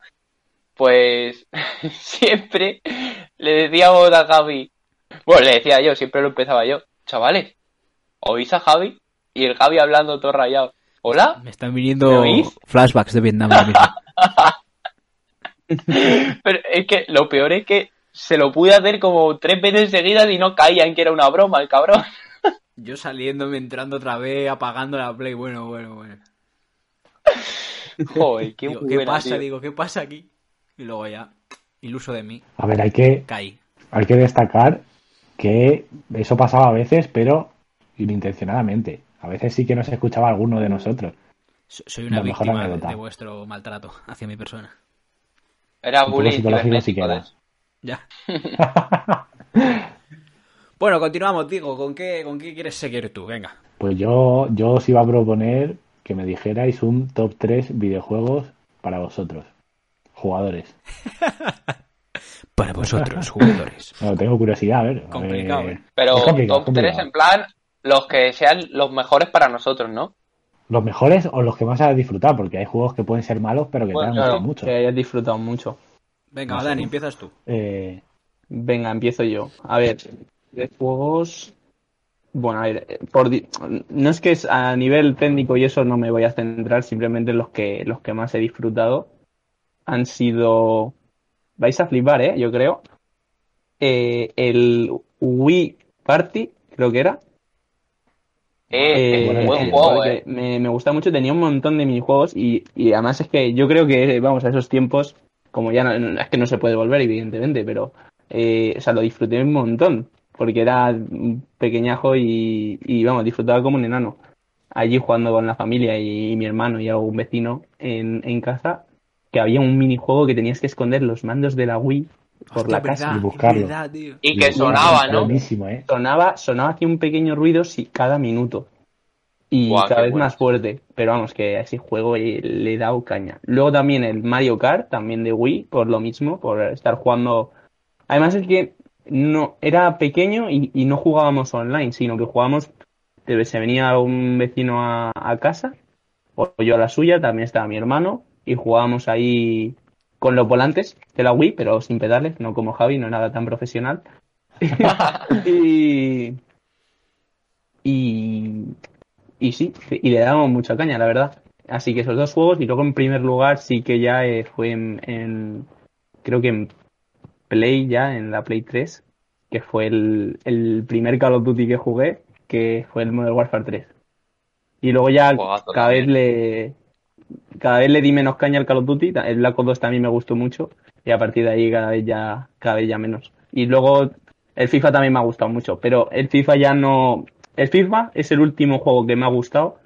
[SPEAKER 4] Pues siempre le decíamos a Javi, bueno, le decía yo, siempre lo empezaba yo, chavales, ¿oís a Javi? Y el Javi hablando todo rayado. ¿Hola?
[SPEAKER 1] Me están
[SPEAKER 4] ¿Me
[SPEAKER 1] viniendo flashbacks de Vietnam.
[SPEAKER 4] Pero es que lo peor es que se lo pude hacer como tres veces seguidas y no caía en que era una broma, el cabrón.
[SPEAKER 1] Yo saliéndome, entrando otra vez, apagando la play. Bueno, bueno, bueno.
[SPEAKER 4] Joder, qué,
[SPEAKER 1] Digo,
[SPEAKER 4] buena,
[SPEAKER 1] ¿Qué pasa?
[SPEAKER 4] tío.
[SPEAKER 1] Digo, ¿qué pasa aquí? Y luego ya, iluso de mí,
[SPEAKER 3] A ver, hay que,
[SPEAKER 1] caí.
[SPEAKER 3] hay que destacar que eso pasaba a veces, pero inintencionadamente. A veces sí que no se escuchaba alguno de nosotros.
[SPEAKER 1] So- Soy una víctima de,
[SPEAKER 3] anécdota.
[SPEAKER 1] de vuestro maltrato hacia mi persona.
[SPEAKER 4] Era bullying.
[SPEAKER 1] Ya. Bueno, continuamos, digo. ¿Con qué, ¿Con qué quieres seguir tú? Venga.
[SPEAKER 3] Pues yo, yo os iba a proponer que me dijerais un top 3 videojuegos para vosotros, jugadores.
[SPEAKER 1] Para vosotros, jugadores.
[SPEAKER 3] Bueno, tengo curiosidad, a ver. a
[SPEAKER 1] Complicado,
[SPEAKER 3] ver.
[SPEAKER 1] ¿eh?
[SPEAKER 4] Pero
[SPEAKER 3] Es complicado,
[SPEAKER 4] top
[SPEAKER 3] complicado.
[SPEAKER 4] 3 en plan, los que sean los mejores para nosotros, ¿no?
[SPEAKER 3] Los mejores o los que más hayas disfrutado, porque hay juegos que pueden ser malos, pero que
[SPEAKER 4] Bueno,
[SPEAKER 3] te han gustado
[SPEAKER 2] Claro,
[SPEAKER 3] mucho.
[SPEAKER 2] que hayas disfrutado mucho.
[SPEAKER 1] Venga,
[SPEAKER 3] No sé.
[SPEAKER 1] Empiezas tú.
[SPEAKER 3] Eh,
[SPEAKER 2] Venga, empiezo yo. A ver, de juegos. Bueno, a ver, eh, por di- no es que es a nivel técnico y eso no me voy a centrar, simplemente los que los que más he disfrutado han sido vais a flipar, ¿eh? Yo creo. Eh, el Wii Party, creo que era.
[SPEAKER 4] Eh,
[SPEAKER 2] Eh,
[SPEAKER 4] buen juego, eh.
[SPEAKER 2] me, me gusta mucho, tenía un montón de minijuegos y, y además es que yo creo que, vamos, a esos tiempos, como ya no, es que no se puede volver, evidentemente, pero, eh, o sea, lo disfruté un montón, porque era pequeñajo y, y, vamos, disfrutaba como un enano. Allí jugando con la familia y, mi hermano y algún vecino en, en casa, que había un minijuego que tenías que esconder los mandos de la Wii por
[SPEAKER 1] Hostia,
[SPEAKER 2] la casa.
[SPEAKER 1] verdad,
[SPEAKER 3] y buscarlo.
[SPEAKER 1] verdad.
[SPEAKER 4] Y que sonaba, ¿no?
[SPEAKER 3] Buenísimo, ¿eh?
[SPEAKER 2] sonaba, sonaba aquí un pequeño ruido sí, cada minuto. Y cada vez
[SPEAKER 4] bueno.
[SPEAKER 2] más fuerte. Pero vamos, que a ese juego le he dado caña. Luego también el Mario Kart, también de Wii, por lo mismo, por estar jugando. Además es que no era pequeño y, y no jugábamos online, sino que jugábamos. Se venía un vecino a, a casa, o yo a la suya, también estaba mi hermano, y jugábamos ahí con los volantes de la Wii, pero sin pedales, no como Javi, no nada tan profesional. y, y, y sí, y le damos mucha caña, la verdad. Así que esos dos juegos, y luego en primer lugar sí que ya eh, fue en, en- creo que en Play ya, en la Play 3, que fue el, el primer Call of Duty que jugué, que fue el Modern Warfare 3. Y luego ya cada vez le cada vez le di menos caña al Call of Duty, el Black Ops 2 también me gustó mucho, y a partir de ahí cada vez ya, cada vez ya menos. Y luego el FIFA también me ha gustado mucho, pero el FIFA ya no. El FIFA es el último juego que me ha gustado,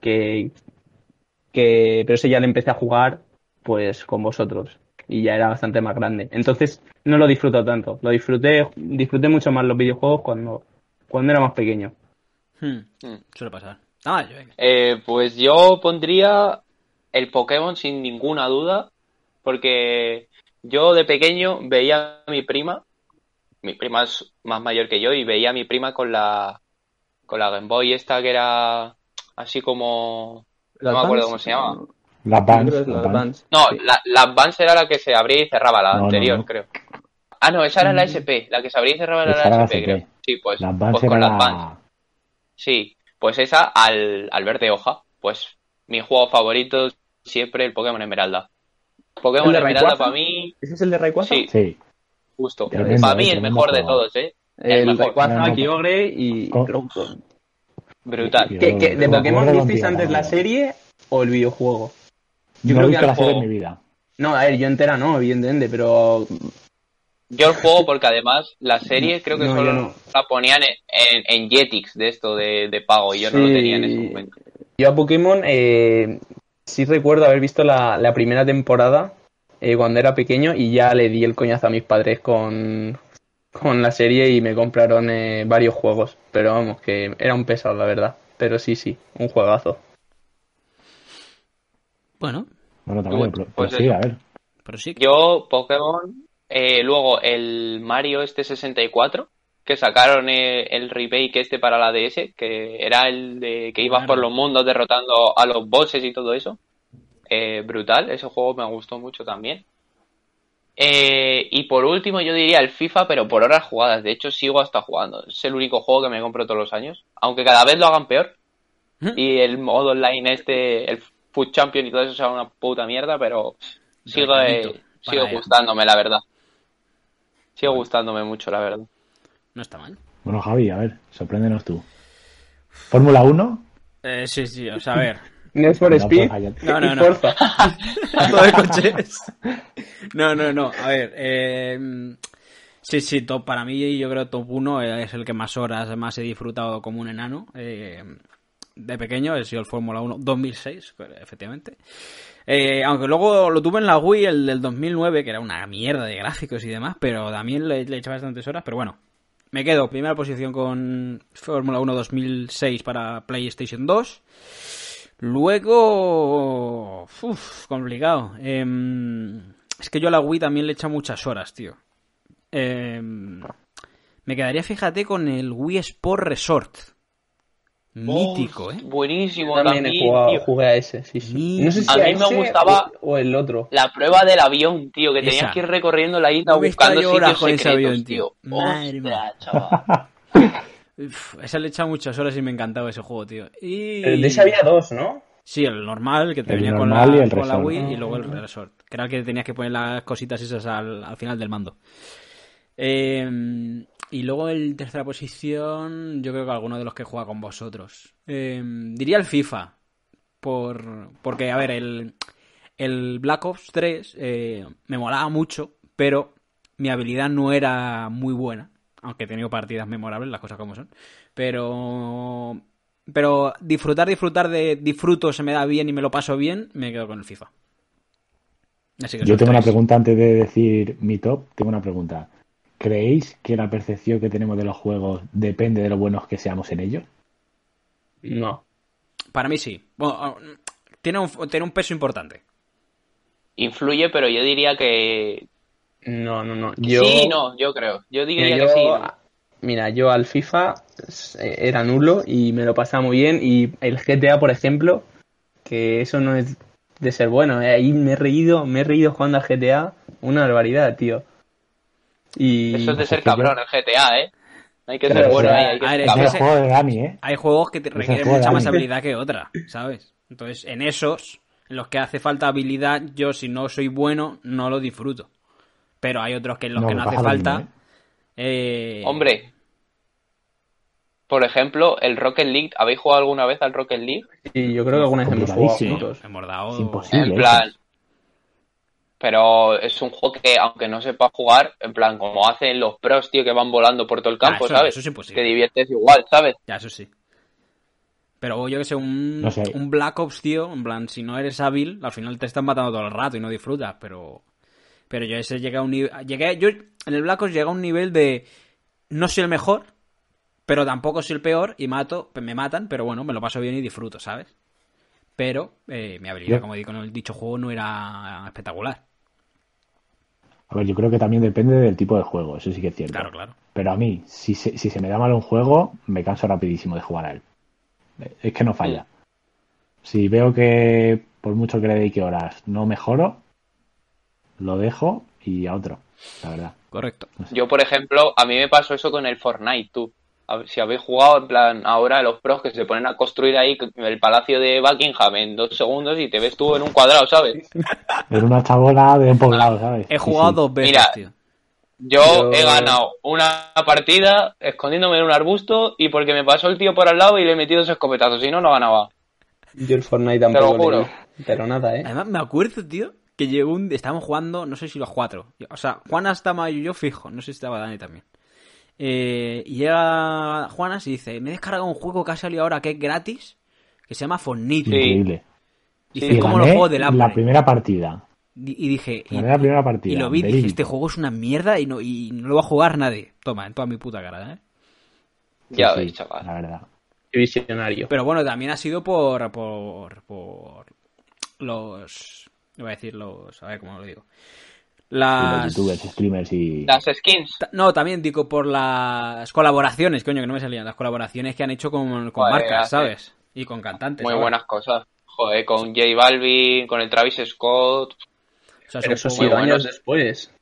[SPEAKER 2] que, que pero ese ya le empecé a jugar pues con vosotros y ya era bastante más grande. Entonces no lo disfruto tanto, lo disfruté disfruté mucho más los videojuegos cuando cuando era más pequeño.
[SPEAKER 1] Hmm,
[SPEAKER 4] Hmm.
[SPEAKER 1] Suele pasar. Ah, yo.
[SPEAKER 4] Eh, pues yo pondría el Pokémon sin ninguna duda, porque yo de pequeño veía a mi prima, mi prima es más mayor que yo, y veía a mi prima con la con la Game Boy esta que era así como no me acuerdo cómo se llama.
[SPEAKER 2] La. Advance.
[SPEAKER 4] No, la, la Advance era la que se abría y cerraba, la
[SPEAKER 3] No,
[SPEAKER 4] anterior,
[SPEAKER 3] no.
[SPEAKER 4] creo. Ah, no, esa era la SP, la que se abría y cerraba era la
[SPEAKER 3] la
[SPEAKER 4] SP, creo. Sí, pues, pues con la Advance. Sí, pues esa al, al verde hoja, pues mi juego favorito siempre el Pokémon Esmeralda. Pokémon
[SPEAKER 2] ¿El de
[SPEAKER 4] Esmeralda para mí,
[SPEAKER 2] ¿Ese es el de Rayquaza?
[SPEAKER 4] sí,
[SPEAKER 3] Sí.
[SPEAKER 4] justo.
[SPEAKER 3] Tremendo,
[SPEAKER 4] para mí
[SPEAKER 3] eh,
[SPEAKER 4] el mejor de todos, ¿eh?
[SPEAKER 2] El
[SPEAKER 4] mejor.
[SPEAKER 2] Rayquaza. Kyogre y Groudon.
[SPEAKER 4] Brutal.
[SPEAKER 2] ¿Qué- qué- ¿De Pokémon visteis antes la serie o el videojuego? Yo
[SPEAKER 3] no
[SPEAKER 2] creo
[SPEAKER 3] he
[SPEAKER 2] que
[SPEAKER 3] visto
[SPEAKER 2] al
[SPEAKER 3] la serie
[SPEAKER 4] juego-
[SPEAKER 3] en mi vida.
[SPEAKER 2] No, a ver, yo entera no, evidentemente, pero
[SPEAKER 4] Yo el juego porque además la serie creo que
[SPEAKER 2] No,
[SPEAKER 4] solo
[SPEAKER 2] no.
[SPEAKER 4] la ponían en, en, en Jetix de esto de, de pago y yo no lo tenía en ese momento.
[SPEAKER 2] Yo a Pokémon eh, sí recuerdo haber visto la, la primera temporada eh, cuando era pequeño y ya le di el coñazo a mis padres con, con la serie y me compraron eh, varios juegos. Pero vamos, que era un pesado, la verdad. Pero sí, sí, un juegazo.
[SPEAKER 1] Bueno,
[SPEAKER 3] Bueno, también,
[SPEAKER 4] pues
[SPEAKER 3] sí, a ver.
[SPEAKER 1] pero sí.
[SPEAKER 4] Yo, Pokémon, eh, luego el Mario este 64, que sacaron el remake este para la DS, que era el de que ibas por los mundos derrotando a los bosses y todo eso. Eh, brutal, ese juego me gustó mucho también. Eh, y por último yo diría el FIFA, pero por horas jugadas. De hecho, sigo hasta jugando. Es el único juego que me compro todos los años. Aunque cada vez lo hagan peor.
[SPEAKER 1] ¿Mm?
[SPEAKER 4] Y el modo online este, el Food Champion y todo eso sea una puta mierda, pero sigo, eh, sigo gustándome, la verdad. Sigo gustándome mucho, la verdad.
[SPEAKER 1] No está mal.
[SPEAKER 3] Bueno, Javi, a ver, sorpréndenos tú. ¿Fórmula 1?
[SPEAKER 1] Eh, sí, sí, o sea, a ver.
[SPEAKER 2] Need for
[SPEAKER 3] No,
[SPEAKER 2] Speed
[SPEAKER 3] pues,
[SPEAKER 1] No, no, no.
[SPEAKER 2] Forza.
[SPEAKER 1] Todo de coches. No, no, no. A ver, eh, sí, sí, top para mí, yo creo top 1 es el que más horas más he disfrutado como un enano. eh, de pequeño he sido el Fórmula 1 2006, efectivamente. Eh, aunque luego lo tuve en la Wii, el del 2009, que era una mierda de gráficos y demás, pero también le, le he hecho bastantes horas, pero bueno. Me quedo primera posición con Fórmula 1 2006 para PlayStation 2. Luego. Uf, complicado. Em, es que yo a la Wii también le he echado muchas horas, tío. Em, me quedaría, fíjate, con el Wii Sport Resort. Mítico, ¿eh?
[SPEAKER 4] Buenísimo
[SPEAKER 2] Yo
[SPEAKER 4] también,
[SPEAKER 2] también he jugado,
[SPEAKER 4] tío.
[SPEAKER 2] jugué a ese, sí, sí. No sé si
[SPEAKER 4] A mí me gustaba-
[SPEAKER 2] o, o el otro.
[SPEAKER 4] La prueba del avión, tío, que tenías
[SPEAKER 1] Esa.
[SPEAKER 4] que ir recorriendo la isla
[SPEAKER 1] No
[SPEAKER 4] buscando sitios
[SPEAKER 1] con ese
[SPEAKER 4] secretos,
[SPEAKER 1] avión, tío.
[SPEAKER 4] tío.
[SPEAKER 1] Madre mía. esa le he echado muchas horas y me encantaba ese juego, tío. Y...
[SPEAKER 2] Pero de ese había dos, ¿no?
[SPEAKER 1] Sí, el normal, que te
[SPEAKER 3] El
[SPEAKER 1] venía con la,
[SPEAKER 3] y el
[SPEAKER 1] con la
[SPEAKER 3] resort.
[SPEAKER 1] Wii, y luego el Resort. Que era el que tenías que poner las cositas esas al, al final del mando. Eh, y luego en tercera posición, yo creo que alguno de los que juega con vosotros. Eh, diría el FIFA. Por, porque, a ver, el, el Black Ops 3 eh, me molaba mucho, pero mi habilidad no era muy buena. Aunque he tenido partidas memorables, las cosas como son. Pero pero disfrutar, disfrutar de disfruto, se me da bien y me lo paso bien, me quedo con el FIFA. Así que
[SPEAKER 3] Yo tengo una pregunta antes de decir mi top. Tengo una pregunta. ¿Creéis que la percepción que tenemos de los juegos depende de lo buenos que seamos en ellos?
[SPEAKER 2] No.
[SPEAKER 1] Para mí sí. Bueno, tiene un, tiene un peso importante.
[SPEAKER 4] Influye, pero yo diría que.
[SPEAKER 2] No, no, no. Yo,
[SPEAKER 4] Sí, no, yo creo. Yo diría
[SPEAKER 2] Mira,
[SPEAKER 4] que
[SPEAKER 2] yo,
[SPEAKER 4] sí.
[SPEAKER 2] mira, yo al FIFA eh, era nulo y me lo pasaba muy bien. Y el GTA, por ejemplo, que eso no es de ser bueno. eh, Ahí me he reído, me he reído jugando al GTA. Una barbaridad, tío. Y
[SPEAKER 4] Eso es de ser
[SPEAKER 3] que yo-
[SPEAKER 4] cabrón el GTA, ¿eh? Hay que
[SPEAKER 2] Claro,
[SPEAKER 4] ser bueno
[SPEAKER 2] o sea,
[SPEAKER 4] ahí, hay que
[SPEAKER 1] a ver,
[SPEAKER 4] ser
[SPEAKER 1] es
[SPEAKER 3] Es
[SPEAKER 1] que
[SPEAKER 3] el
[SPEAKER 4] cabrón.
[SPEAKER 1] ese-
[SPEAKER 3] juego de Dani, ¿eh?
[SPEAKER 1] Hay juegos que te requieren mucha más habilidad que otra, ¿sabes? Entonces, en esos, en los que hace falta habilidad, yo si no soy bueno, no lo disfruto. Pero hay otros que en los
[SPEAKER 3] No,
[SPEAKER 1] que no hace
[SPEAKER 3] mismo,
[SPEAKER 1] falta. eh,
[SPEAKER 4] Hombre, por ejemplo, el Rocket League. ¿Habéis jugado alguna vez al Rocket League?
[SPEAKER 2] y yo creo que alguna vez hemos jugado juntos.
[SPEAKER 1] hemos dado.
[SPEAKER 3] Es imposible.
[SPEAKER 4] En
[SPEAKER 3] eso.
[SPEAKER 4] Pero es un juego que, aunque no sepa jugar, en plan, como hacen los pros, tío, que van volando por todo el campo,
[SPEAKER 1] Ah, eso-
[SPEAKER 4] ¿sabes?
[SPEAKER 1] eso es imposible.
[SPEAKER 4] Te diviertes igual, ¿sabes?
[SPEAKER 1] Ya, eso sí. Pero yo que sé, un,
[SPEAKER 3] No sé.
[SPEAKER 1] un Black Ops, tío, en plan, si no eres hábil, al final te están matando todo el rato y no disfrutas, pero... Pero yo ese llegué a un nivel... Llegué, yo en el Black Ops llegué a un nivel de... No soy el mejor, pero tampoco soy el peor y mato, me matan, pero bueno, me lo paso bien y disfruto, ¿sabes? Pero eh, mi habilidad,
[SPEAKER 3] Yo-
[SPEAKER 1] como digo, en el dicho juego no era espectacular.
[SPEAKER 3] A ver, yo creo que también depende del tipo de juego, eso sí que es cierto.
[SPEAKER 1] Claro, claro.
[SPEAKER 3] Pero a mí, si se, si se me da mal un juego, me canso rapidísimo de jugar a él. Es que no falla. Si veo que por mucho que le dedique horas no mejoro, lo dejo y a otro, la verdad.
[SPEAKER 1] Correcto.
[SPEAKER 4] Yo, por ejemplo, a mí me pasó eso con el Fortnite, tú. Si habéis jugado, en plan, ahora los pros que se ponen a construir ahí el palacio de Buckingham en dos segundos y te ves tú en un cuadrado, ¿sabes?
[SPEAKER 3] Era una chabola de un poblado, ¿sabes?
[SPEAKER 1] He jugado
[SPEAKER 3] sí.
[SPEAKER 1] dos veces,
[SPEAKER 4] Mira,
[SPEAKER 1] tío.
[SPEAKER 4] Yo,
[SPEAKER 2] Yo-
[SPEAKER 4] he ganado una partida escondiéndome en un arbusto y porque me pasó el tío por al lado y le he metido ese escopetazo, si no, no ganaba.
[SPEAKER 2] Yo el Fortnite tampoco.
[SPEAKER 4] Te lo juro.
[SPEAKER 2] Pero nada, ¿eh?
[SPEAKER 1] Además, me acuerdo, tío, que llegó un... Estábamos jugando, no sé si los cuatro. O sea, Juana estaba y yo fijo. No sé si estaba Dani también. Eh, y llega Juanas y dice, me he descargado un juego que ha salido ahora que es gratis, que se llama Fortnite.
[SPEAKER 3] Increíble.
[SPEAKER 1] Dice,
[SPEAKER 4] Sí,
[SPEAKER 1] es como
[SPEAKER 3] gané
[SPEAKER 1] los juegos del hambre.
[SPEAKER 3] la primera partida.
[SPEAKER 1] Y dije... Y,
[SPEAKER 3] la primera partida.
[SPEAKER 1] y lo vi y dije, este juego es una mierda y no, y no lo va a jugar nadie. Toma, en toda mi puta cara, ¿eh?
[SPEAKER 4] Ya
[SPEAKER 3] sí,
[SPEAKER 4] veis, chaval.
[SPEAKER 3] La verdad.
[SPEAKER 2] Qué visionario.
[SPEAKER 1] Pero bueno, también ha sido por, por, por los... Iba a decir los... A ver cómo lo digo.
[SPEAKER 3] Los
[SPEAKER 1] Las...
[SPEAKER 3] youtubers, streamers y...
[SPEAKER 4] Las skins.
[SPEAKER 1] No, también digo por las colaboraciones, coño, que no me salían. Las colaboraciones que han hecho con, con
[SPEAKER 4] Joder,
[SPEAKER 1] marcas,
[SPEAKER 4] hace-
[SPEAKER 1] ¿sabes? Y con cantantes.
[SPEAKER 4] Muy
[SPEAKER 1] ¿sabes?
[SPEAKER 4] buenas cosas. Joder, con J Balvin, con el Travis Scott,
[SPEAKER 1] O sea,
[SPEAKER 2] Pero eso sido
[SPEAKER 4] muy
[SPEAKER 2] años
[SPEAKER 4] buenos.
[SPEAKER 2] después.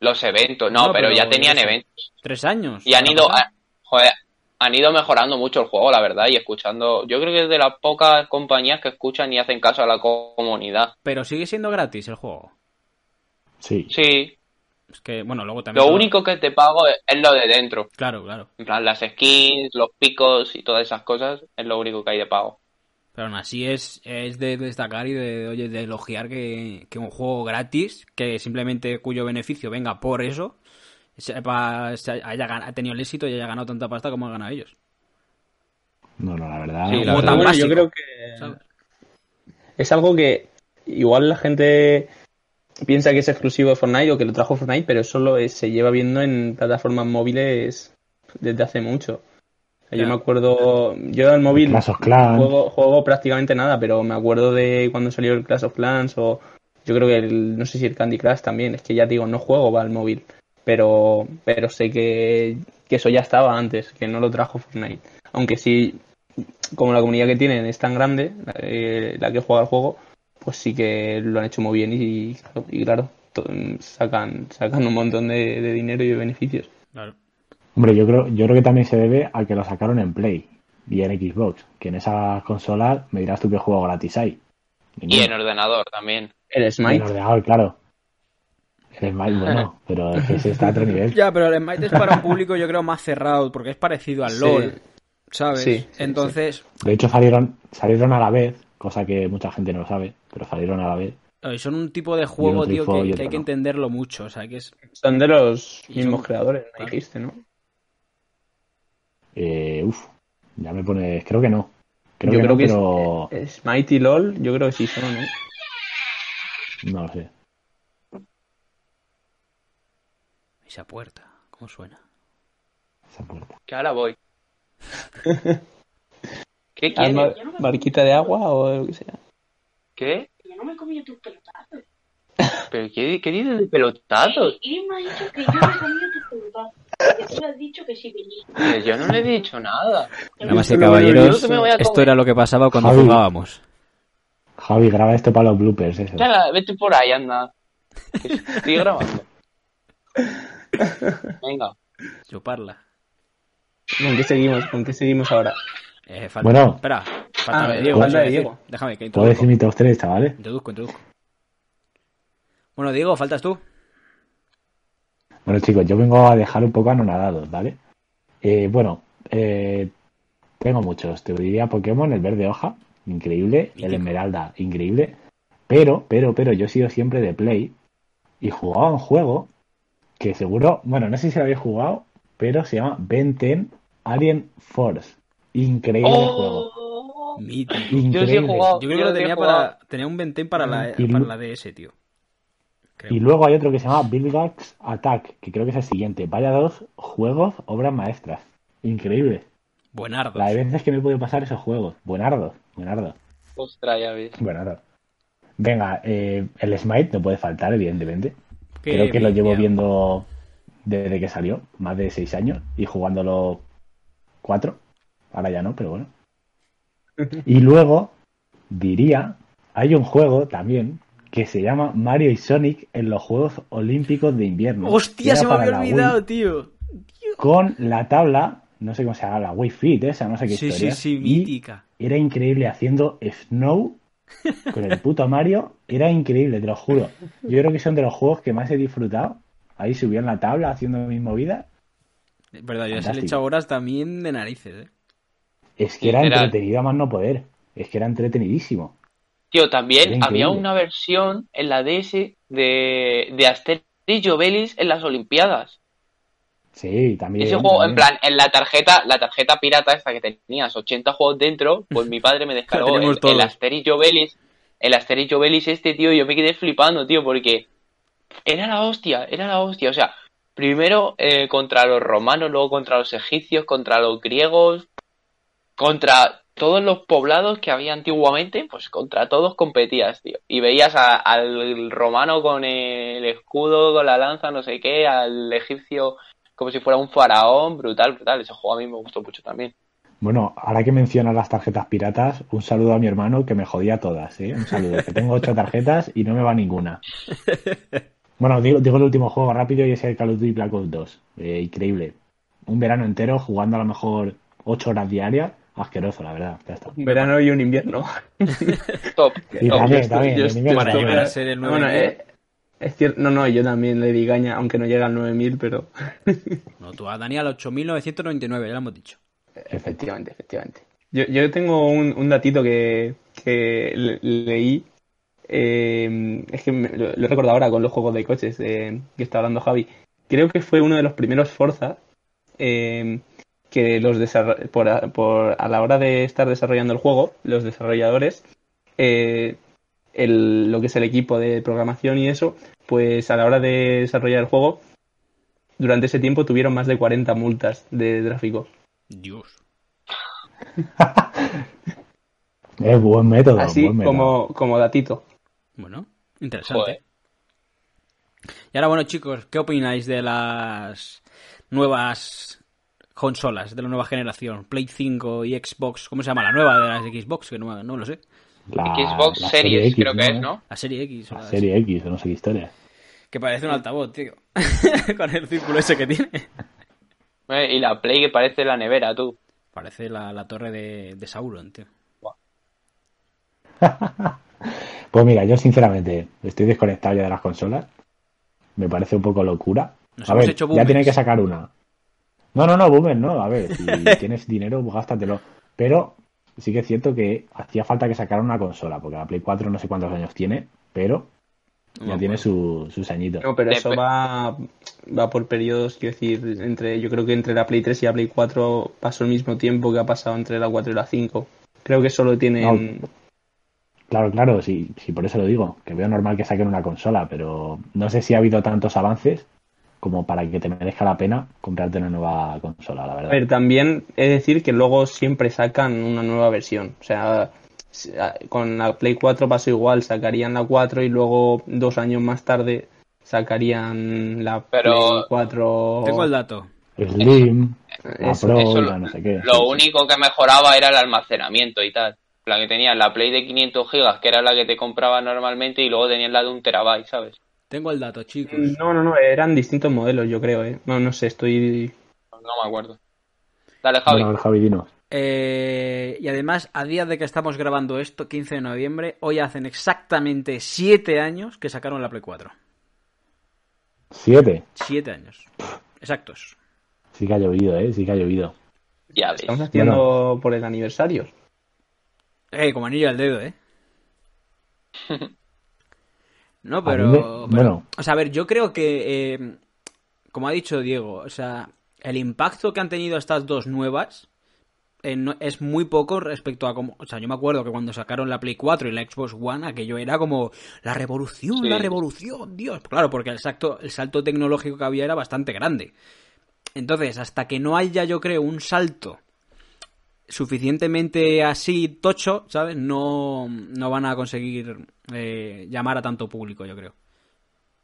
[SPEAKER 4] los eventos. No,
[SPEAKER 1] No,
[SPEAKER 4] pero,
[SPEAKER 1] pero
[SPEAKER 4] ya tenían
[SPEAKER 1] eso.
[SPEAKER 4] eventos.
[SPEAKER 1] Tres años.
[SPEAKER 4] Y han ido, a- joder, han ido mejorando mucho el juego, la verdad, y escuchando. Yo creo que es de las pocas compañías que escuchan y hacen caso a la co- comunidad.
[SPEAKER 1] Pero sigue siendo gratis el juego.
[SPEAKER 3] Sí.
[SPEAKER 4] Sí,
[SPEAKER 1] Es que, bueno, luego también...
[SPEAKER 4] lo único que te pago es, es lo de dentro.
[SPEAKER 1] Claro, claro.
[SPEAKER 4] En plan, las skins, los picos y todas esas cosas es lo único que hay de pago.
[SPEAKER 1] Pero aún así es, es de destacar y de, oye, de elogiar que, que un juego gratis, que simplemente cuyo beneficio venga por eso, sepa- se haya, tenido el éxito y haya ganado tanta pasta como han ganado ellos.
[SPEAKER 3] No, no, la verdad.
[SPEAKER 1] Sí,
[SPEAKER 3] la verdad.
[SPEAKER 2] Bueno, yo creo que
[SPEAKER 1] ¿sabes?
[SPEAKER 2] es algo que igual la gente piensa que es exclusivo de Fortnite o que lo trajo Fortnite, pero eso lo es- se lleva viendo en plataformas móviles desde hace mucho. Yo me acuerdo, yo al móvil
[SPEAKER 3] Clash of Clans.
[SPEAKER 2] juego, juego prácticamente nada, pero me acuerdo de cuando salió el Clash of Clans o yo creo que el, no sé si el Candy Crush también, es que ya te digo, no juego al móvil, pero pero sé que, que eso ya estaba antes, que no lo trajo Fortnite. Aunque sí, como la comunidad que tienen es tan grande, eh, la que juega el juego, pues sí que lo han hecho muy bien y, y claro, sacan, sacan un montón de, de dinero y de beneficios.
[SPEAKER 1] Claro.
[SPEAKER 3] Hombre, yo creo, yo creo que también se debe a que lo sacaron en Play y en Xbox, que en esas consolas me dirás tú qué juego gratis hay.
[SPEAKER 4] Y en ordenador también.
[SPEAKER 2] El
[SPEAKER 3] En
[SPEAKER 2] Smite.
[SPEAKER 3] ordenador, claro. El Smite, bueno, pero es que ese está a otro nivel.
[SPEAKER 1] Ya, pero el Smite es para un público yo creo más cerrado, porque es parecido al
[SPEAKER 2] Sí.
[SPEAKER 1] LOL, ¿sabes?
[SPEAKER 2] Sí, sí,
[SPEAKER 1] Entonces,
[SPEAKER 3] De hecho, salieron, salieron a la vez, cosa que mucha gente no lo sabe, pero salieron a la vez.
[SPEAKER 1] son un tipo de juego, tío, que, hay que
[SPEAKER 3] no.
[SPEAKER 1] entenderlo mucho, o sea, que es...
[SPEAKER 2] Son de los
[SPEAKER 1] Y
[SPEAKER 2] mismos
[SPEAKER 1] son-
[SPEAKER 2] creadores, me
[SPEAKER 1] claro.
[SPEAKER 2] dijiste, ¿no?
[SPEAKER 3] Eh, uf, ya me pones, creo que no. Creo
[SPEAKER 2] yo
[SPEAKER 3] que
[SPEAKER 2] creo
[SPEAKER 3] no,
[SPEAKER 2] que
[SPEAKER 3] pero
[SPEAKER 2] es, eh, Smite y LOL, yo creo que sí son, ¿eh?
[SPEAKER 3] no lo sé.
[SPEAKER 1] Esa puerta, ¿cómo suena?
[SPEAKER 3] Esa puerta.
[SPEAKER 4] Que ahora voy. ¿Qué
[SPEAKER 2] Ah,
[SPEAKER 4] quieres?
[SPEAKER 2] mar- ¿Barquita de agua o lo que sea?
[SPEAKER 4] ¿Qué?
[SPEAKER 5] Yo no me he comido tus pelotazos.
[SPEAKER 4] ¿Pero qué, qué dices de pelotazos?
[SPEAKER 5] Y me ha dicho que yo me he comido tus pelotazos. Porque tú le has dicho que sí venía.
[SPEAKER 4] Pero yo no le he dicho nada.
[SPEAKER 1] Damas y
[SPEAKER 2] Yo lo-
[SPEAKER 1] caballeros, esto era lo que pasaba cuando
[SPEAKER 3] Javi.
[SPEAKER 1] jugábamos.
[SPEAKER 3] Javi, graba esto para los bloopers, eso.
[SPEAKER 4] Vete por ahí, anda. Estoy grabando. Venga.
[SPEAKER 1] Chuparla.
[SPEAKER 2] ¿Con qué seguimos? ¿Con qué seguimos ahora?
[SPEAKER 1] Eh, falta...
[SPEAKER 3] Bueno.
[SPEAKER 1] Espera, falta
[SPEAKER 2] Ah,
[SPEAKER 1] de Diego.
[SPEAKER 2] falta de Diego.
[SPEAKER 1] decir. Déjame que
[SPEAKER 3] Puedo
[SPEAKER 1] introduzco.
[SPEAKER 3] decir mi top 3, chavales.
[SPEAKER 1] Introduzco, introduzco. Bueno, Diego, faltas tú.
[SPEAKER 3] Bueno, chicos, yo vengo a dejar un poco anonadados, ¿vale? Eh, bueno, eh, tengo muchos. Te diría Pokémon, el verde hoja, increíble. El esmeralda, increíble. Pero, pero, pero, yo he sido siempre de Play y jugaba un juego que seguro, bueno, no sé si lo habéis jugado, pero se llama Ben 10 Alien Force. Increíble juego.
[SPEAKER 4] Oh,
[SPEAKER 1] Mítico.
[SPEAKER 3] Increíble.
[SPEAKER 4] Yo sí he jugado.
[SPEAKER 1] Yo creo que lo tenía
[SPEAKER 4] jugado.
[SPEAKER 1] para... Tenía un Venten para la,
[SPEAKER 3] Y
[SPEAKER 1] para la DS, tío. Creo.
[SPEAKER 3] Y luego hay otro que se llama Vilgax Attack, que creo que es el siguiente. Vaya dos juegos, obras maestras. Increíble.
[SPEAKER 1] Buenardos.
[SPEAKER 3] La de veces que me he podido pasar esos juegos. Buenardo, buenardo,
[SPEAKER 4] Ostras, ya ves.
[SPEAKER 3] buenardo. Venga, eh, el Smite no puede faltar, evidentemente.
[SPEAKER 1] Qué
[SPEAKER 3] Creo que lo llevo viendo desde que salió, más de seis años, y jugándolo cuatro. Ahora ya no, pero bueno. Y luego, diría, hay un juego también que se llama Mario y Sonic en los Juegos Olímpicos de Invierno.
[SPEAKER 1] Hostia, se me había
[SPEAKER 3] Wii,
[SPEAKER 1] olvidado, tío.
[SPEAKER 3] Con la tabla, no sé cómo se llama, la Wii Fit, esa, no sé qué
[SPEAKER 1] Sí, sí,
[SPEAKER 3] historia.
[SPEAKER 1] sí,
[SPEAKER 3] y
[SPEAKER 1] mítica.
[SPEAKER 3] era increíble haciendo Snow con el puto Mario. Era increíble, te lo juro. Yo creo que son de los juegos que más he disfrutado. Ahí subí en la tabla haciendo mis movidas.
[SPEAKER 1] Es verdad, yo ya se le he echado horas también de narices, eh.
[SPEAKER 3] Es que era entretenido a más no poder. Es que era entretenidísimo.
[SPEAKER 4] Tío, también había una versión en la DS de, de Asterix y Obelix en las Olimpiadas.
[SPEAKER 3] Sí, también.
[SPEAKER 4] Ese juego, en plan, en la tarjeta, la tarjeta pirata esta que tenías 80 juegos dentro, pues mi padre me descargó el, el. Asterix y Obelix, el Asterix y Obelix este, tío, y yo me quedé flipando, tío, porque era la hostia, era la hostia, o sea, primero eh, contra los romanos, luego contra los egipcios, contra los griegos, contra todos los poblados que había antiguamente, pues contra todos competías, tío. Y veías a- al romano con el escudo, con la lanza, no sé qué, al egipcio como si fuera un faraón, brutal, brutal. Ese juego a mí me gustó mucho también.
[SPEAKER 3] Bueno, ahora que mencionas las tarjetas piratas, un saludo a mi hermano que me jodía todas, ¿eh? Un saludo, que tengo ocho tarjetas y no me va ninguna. Bueno, digo, digo el último juego rápido y es el Call of Duty Black Ops 2. Eh, increíble. Un verano entero jugando a lo mejor ocho horas diarias. Asqueroso, la verdad. Ya está.
[SPEAKER 2] Un verano y un invierno.
[SPEAKER 4] Top.
[SPEAKER 3] Y
[SPEAKER 4] top.
[SPEAKER 3] también,
[SPEAKER 2] Yo
[SPEAKER 3] también,
[SPEAKER 2] yo
[SPEAKER 3] en invierno
[SPEAKER 1] Para
[SPEAKER 3] también.
[SPEAKER 1] llegar a ser el nueve
[SPEAKER 2] Bueno,
[SPEAKER 1] mil.
[SPEAKER 2] eh, es cierto, no, no, yo también le di caña, aunque no llega al 9000, pero
[SPEAKER 1] No, tú a Daniel 8.999, ya lo hemos dicho.
[SPEAKER 2] efectivamente, efectivamente. Yo, yo tengo un, un datito que, que le- leí, eh, es que me- lo, lo he recordado ahora con los juegos de coches eh, que está hablando Javi. Creo que fue uno de los primeros Forza eh, que los por, a- por- a la hora de estar desarrollando el juego, los desarrolladores, eh, el- lo que es el equipo de programación y eso, pues a la hora de desarrollar el juego, durante ese tiempo tuvieron más de 40 multas de tráfico.
[SPEAKER 1] Dios.
[SPEAKER 3] Es buen método,
[SPEAKER 2] Así
[SPEAKER 3] buen método.
[SPEAKER 2] como, como datito.
[SPEAKER 1] Bueno, interesante.
[SPEAKER 4] Joder.
[SPEAKER 1] Y ahora, bueno, chicos, ¿qué opináis de las nuevas consolas de la nueva generación? Play 5 y Xbox. ¿Cómo se llama? La nueva de las Xbox, que no, no lo sé.
[SPEAKER 3] La-
[SPEAKER 4] Xbox
[SPEAKER 3] la
[SPEAKER 4] Series,
[SPEAKER 3] serie X,
[SPEAKER 4] creo que es, ¿no?
[SPEAKER 1] La serie X. o
[SPEAKER 3] La
[SPEAKER 1] la-
[SPEAKER 3] serie X, no sé qué historia.
[SPEAKER 1] Que parece un altavoz, tío. Con el círculo ese que tiene.
[SPEAKER 4] Eh, Y la Play que parece la nevera, tú.
[SPEAKER 1] Parece la, la torre de, de Sauron, tío.
[SPEAKER 3] Pues mira, yo sinceramente estoy desconectado ya de las consolas. Me parece un poco locura.
[SPEAKER 1] Nos
[SPEAKER 3] a
[SPEAKER 1] hemos
[SPEAKER 3] ver,
[SPEAKER 1] hecho
[SPEAKER 3] ya tienen que sacar una. No, no, no, boomer, no. A ver, si tienes dinero, pues gástatelo. Pero sí que es cierto que hacía falta que sacaran una consola, porque la Play 4 no sé cuántos años tiene, pero ya tiene
[SPEAKER 1] acuerdo.
[SPEAKER 3] su, sus añitos.
[SPEAKER 2] No, pero eso va, va por periodos, quiero decir, entre, yo creo que entre la Play 3 y la Play 4 pasó el mismo tiempo que ha pasado entre la 4 y la 5. Creo que solo tienen...
[SPEAKER 3] Claro, claro, sí, sí, por eso lo digo, que veo normal que saquen una consola, pero no sé si ha habido tantos avances como para que te merezca la pena comprarte una nueva consola, la verdad.
[SPEAKER 2] ver, también es decir que luego siempre sacan una nueva versión. O sea, con la Play 4 pasó igual, sacarían la 4 y luego dos años más tarde sacarían la
[SPEAKER 4] Pero-
[SPEAKER 2] Play 4.
[SPEAKER 1] Tengo el dato.
[SPEAKER 3] Slim,
[SPEAKER 2] Eso-
[SPEAKER 3] Pro,
[SPEAKER 4] eso lo-
[SPEAKER 3] no sé qué.
[SPEAKER 4] Lo único que mejoraba era el almacenamiento y tal. La que tenía la Play de 500 gigas, que era la que te compraba normalmente, y luego tenías la de un terabyte, ¿sabes?
[SPEAKER 1] Tengo el dato, chicos.
[SPEAKER 2] No, no, no, eran distintos modelos, yo creo, ¿eh? No, no sé, estoy...
[SPEAKER 4] No me acuerdo. Dale, Javi.
[SPEAKER 3] Bueno, ver, Javi, dinos.
[SPEAKER 1] Eh, y además, a día de que estamos grabando esto, 15 de noviembre, hoy hacen exactamente 7 años que sacaron la Play 4.
[SPEAKER 3] Siete.
[SPEAKER 1] 7 años. Exactos.
[SPEAKER 3] Sí que ha llovido, ¿eh? Sí que ha llovido.
[SPEAKER 4] ya ves.
[SPEAKER 2] Estamos haciendo por el aniversario.
[SPEAKER 1] Eh, como anillo al dedo, ¿eh? No, pero,
[SPEAKER 3] me-
[SPEAKER 1] pero-
[SPEAKER 3] bueno.
[SPEAKER 1] O sea, a ver, yo creo que, eh, como ha dicho Diego, o sea, el impacto que han tenido estas dos nuevas eh, no- es muy poco respecto a como... O sea, yo me acuerdo que cuando sacaron la Play 4 y la Xbox One, aquello era como la revolución,
[SPEAKER 4] Sí.
[SPEAKER 1] la revolución, Dios. Claro, porque el salto, el salto tecnológico que había era bastante grande. Entonces, hasta que no haya, yo creo, un salto suficientemente así tocho, ¿sabes? No, no van a conseguir eh, llamar a tanto público, yo creo.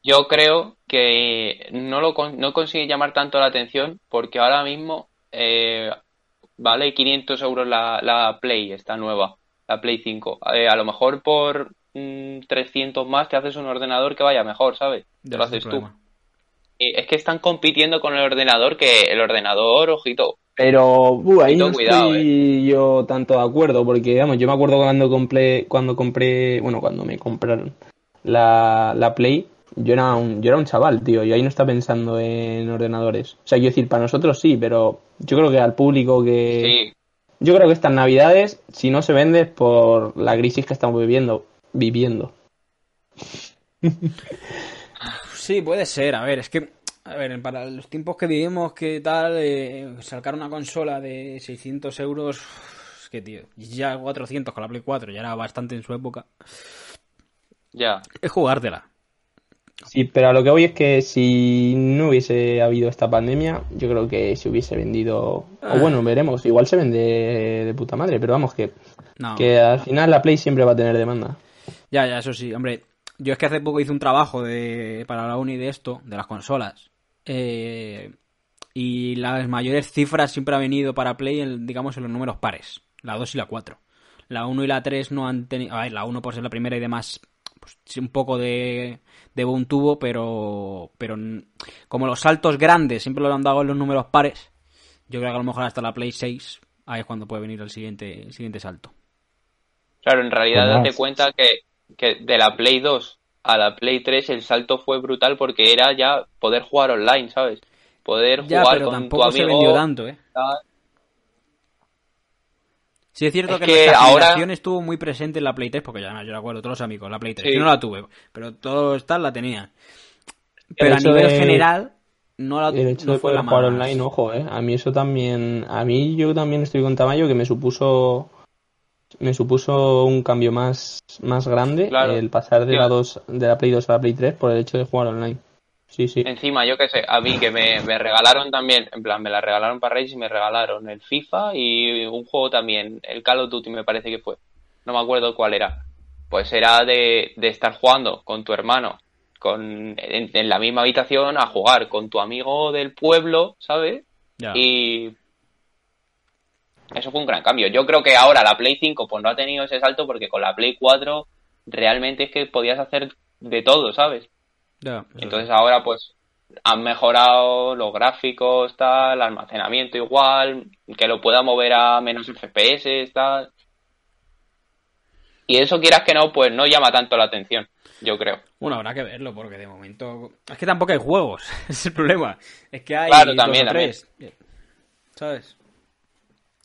[SPEAKER 4] Yo creo que no lo no consigue llamar tanto la atención porque ahora mismo eh, vale 500 euros la, la Play, esta nueva, la Play 5. Eh, a lo mejor por mm, 300 más te haces un ordenador que vaya mejor, ¿sabes? Te
[SPEAKER 1] Ya,
[SPEAKER 4] lo haces tú. Y es que están compitiendo con el ordenador que el ordenador, ojito.
[SPEAKER 2] Pero uh, ahí no
[SPEAKER 4] cuidado,
[SPEAKER 2] estoy yo tanto de acuerdo, porque vamos, yo me acuerdo cuando compré, cuando compré, bueno, cuando me compraron la, la Play, yo era un, yo era un chaval, tío, y ahí no está pensando en ordenadores. O sea, quiero decir, para nosotros sí, pero yo creo que al público que...
[SPEAKER 4] Sí,
[SPEAKER 2] Yo creo que estas navidades, si no se vende es por la crisis que estamos viviendo, viviendo.
[SPEAKER 1] Sí, puede ser. A ver, es que, a ver, para los tiempos que vivimos, que tal, eh, sacar una consola de 600 euros, es que, tío, ya 400 con la Play 4, ya era bastante en su época.
[SPEAKER 4] ya.
[SPEAKER 1] Es jugártela.
[SPEAKER 2] Sí, pero a lo que voy es que si no hubiese habido esta pandemia, yo creo que se hubiese vendido.
[SPEAKER 1] Ah.
[SPEAKER 2] O bueno, veremos. Igual se vende de puta madre, pero vamos, que,
[SPEAKER 1] No.
[SPEAKER 2] que al final la Play siempre va a tener demanda.
[SPEAKER 1] Ya, ya, eso sí. Hombre, yo es que hace poco hice un trabajo de, para la uni de esto, de las consolas. Eh, y las mayores cifras siempre ha venido para Play, en, digamos, en los números pares. La 2 y la 4. La 1 y la 3 no han tenido... A ver, la 1 por ser la primera y demás, pues un poco de, de boom tuvo, pero, pero como los saltos grandes siempre lo han dado en los números pares, yo creo que a lo mejor hasta la Play 6, ahí es cuando puede venir el siguiente, el siguiente salto.
[SPEAKER 4] Claro, en realidad
[SPEAKER 3] Pues
[SPEAKER 4] date cuenta que, que de la Play 2 a la Play 3 el salto fue brutal porque era ya poder jugar online, ¿sabes? Poder
[SPEAKER 1] Ya,
[SPEAKER 4] jugar
[SPEAKER 1] pero
[SPEAKER 4] con tu
[SPEAKER 1] tampoco se
[SPEAKER 4] amigo.
[SPEAKER 1] vendió tanto, ¿eh?
[SPEAKER 4] tal.
[SPEAKER 1] Sí, es cierto
[SPEAKER 4] Es
[SPEAKER 1] que,
[SPEAKER 4] que
[SPEAKER 1] la
[SPEAKER 4] ahora-
[SPEAKER 1] generación estuvo muy presente en la Play 3, porque ya yo recuerdo todos los amigos, la Play 3.
[SPEAKER 4] Sí.
[SPEAKER 1] Yo no la tuve, pero todos tal la tenía. Pero a nivel
[SPEAKER 2] de-
[SPEAKER 1] general, no la
[SPEAKER 2] El hecho
[SPEAKER 1] no
[SPEAKER 2] de
[SPEAKER 1] fue
[SPEAKER 2] poder
[SPEAKER 1] la
[SPEAKER 2] jugar
[SPEAKER 1] más...
[SPEAKER 2] online, ojo, eh. A mí eso también. A mí yo también estoy con Tamayo que me supuso. Me supuso un cambio más, más grande
[SPEAKER 4] Claro.
[SPEAKER 2] el pasar de la 2, de la Play 2 a la Play 3 por el hecho de jugar online. Sí, sí.
[SPEAKER 4] Encima, yo qué sé, a mí que me, me regalaron también, en plan, me la regalaron para Reyes y me regalaron el FIFA y un juego también, el Call of Duty me parece que fue. No me acuerdo cuál era. Pues era de, de estar jugando con tu hermano con, en, en la misma habitación a jugar con tu amigo del pueblo, ¿sabes?
[SPEAKER 1] Ya.
[SPEAKER 4] Y eso fue un gran cambio. Yo creo que ahora la Play 5 pues no ha tenido ese salto porque con la Play 4 realmente es que podías hacer de todo, ¿sabes?
[SPEAKER 1] Eso
[SPEAKER 4] Entonces ahora pues han mejorado los gráficos, tal, el almacenamiento igual, que lo pueda mover a menos FPS, tal. Y eso quieras que no, pues no llama tanto la atención, yo creo.
[SPEAKER 1] Bueno, habrá que verlo, porque de momento. Es que tampoco hay juegos, es el problema. Es que hay.
[SPEAKER 4] Claro,
[SPEAKER 1] dos
[SPEAKER 4] también,
[SPEAKER 1] o tres. ¿Sabes?